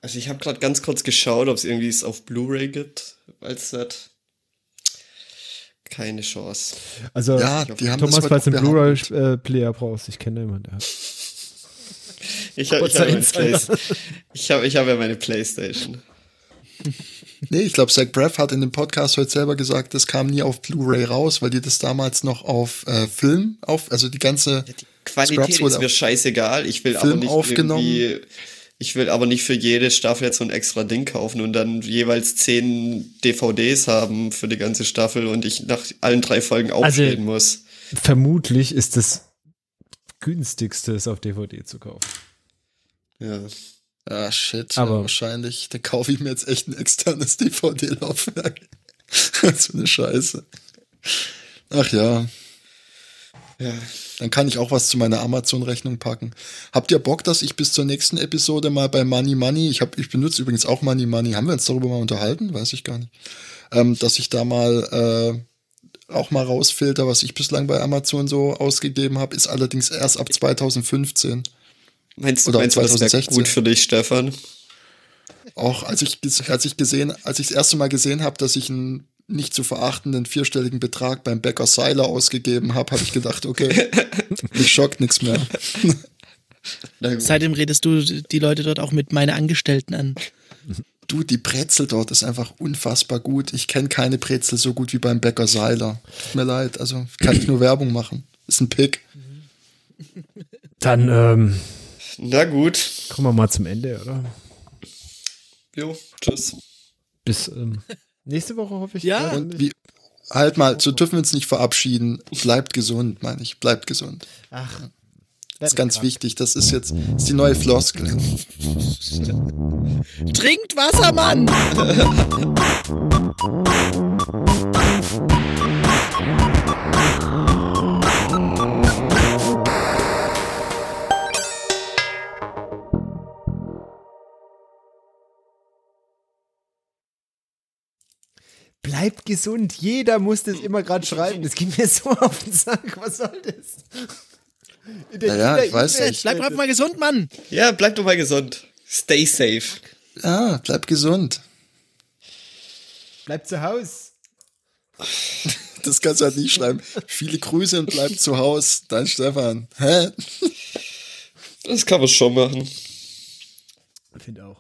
Also ich habe gerade ganz kurz geschaut, ob es irgendwie es auf Blu-ray gibt als Set. Keine Chance. Also ja, die haben Thomas, falls du einen Blu-ray-Player brauchst, ich kenne jemanden, der hat. ich habe ich hab ich hab, ich hab ja meine Playstation. Nee, ich glaube, Zach Braff hat in dem Podcast heute selber gesagt, das kam nie auf Blu-ray raus, weil die das damals noch auf äh, Film auf, also die ganze ja, die Qualität ist mir scheißegal. Ich will Film aber nicht aufgenommen. irgendwie ich will aber nicht für jede Staffel jetzt so ein extra Ding kaufen und dann jeweils zehn DVDs haben für die ganze Staffel und ich nach allen drei Folgen aufstehen also, muss. Vermutlich ist das günstigste, es auf DVD zu kaufen. Ja. Ah, shit. Aber ja, wahrscheinlich. Dann kaufe ich mir jetzt echt ein externes DVD-Laufwerk. so eine Scheiße. Ach ja. Ja. Dann kann ich auch was zu meiner Amazon-Rechnung packen. Habt ihr Bock, dass ich bis zur nächsten Episode mal bei Money Money, ich, hab, ich benutze übrigens auch Money Money, haben wir uns darüber mal unterhalten? Weiß ich gar nicht. Ähm, dass ich da mal auch mal rausfilter, was ich bislang bei Amazon so ausgegeben habe, ist allerdings erst ab 2015. Meinst, Oder meinst 2016. du, das gut für dich, Stefan? Auch als ich, als ich gesehen, als ich das erste Mal gesehen habe, dass ich einen nicht zu verachtenden vierstelligen Betrag beim Bäcker Seiler ausgegeben habe, habe ich gedacht, okay, mich schockt nichts mehr. Seitdem redest du die Leute dort auch mit meine Angestellten an. Du, die Brezel dort ist einfach unfassbar gut. Ich kenne keine Brezel so gut wie beim Bäcker Seiler. Tut mir leid, also kann ich nur Werbung machen. Ist ein Pick. Dann, ähm, na gut. Kommen wir mal zum Ende, oder? Jo, tschüss. Bis ähm, nächste Woche hoffe ich. Ja. Und wie, halt mal, so dürfen wir uns nicht verabschieden. Bleibt gesund, meine ich. Bleibt gesund. Ach. Das ist ganz wichtig. Das ist jetzt das ist die neue Floskel. Trinkt Wasser, Mann! Bleibt gesund. Jeder muss das immer gerade schreiben. Das geht mir so auf den Sack. Was soll das? Ja, ich weiß nicht. Bleib doch mal gesund, Mann. Ja, bleib doch mal gesund. Stay safe. Ja, bleib gesund. Bleib zu Hause. Das kannst du halt nicht schreiben. Viele Grüße und bleib zu Hause. Dein Stefan. Hä? Das kann man schon machen. Ich finde auch.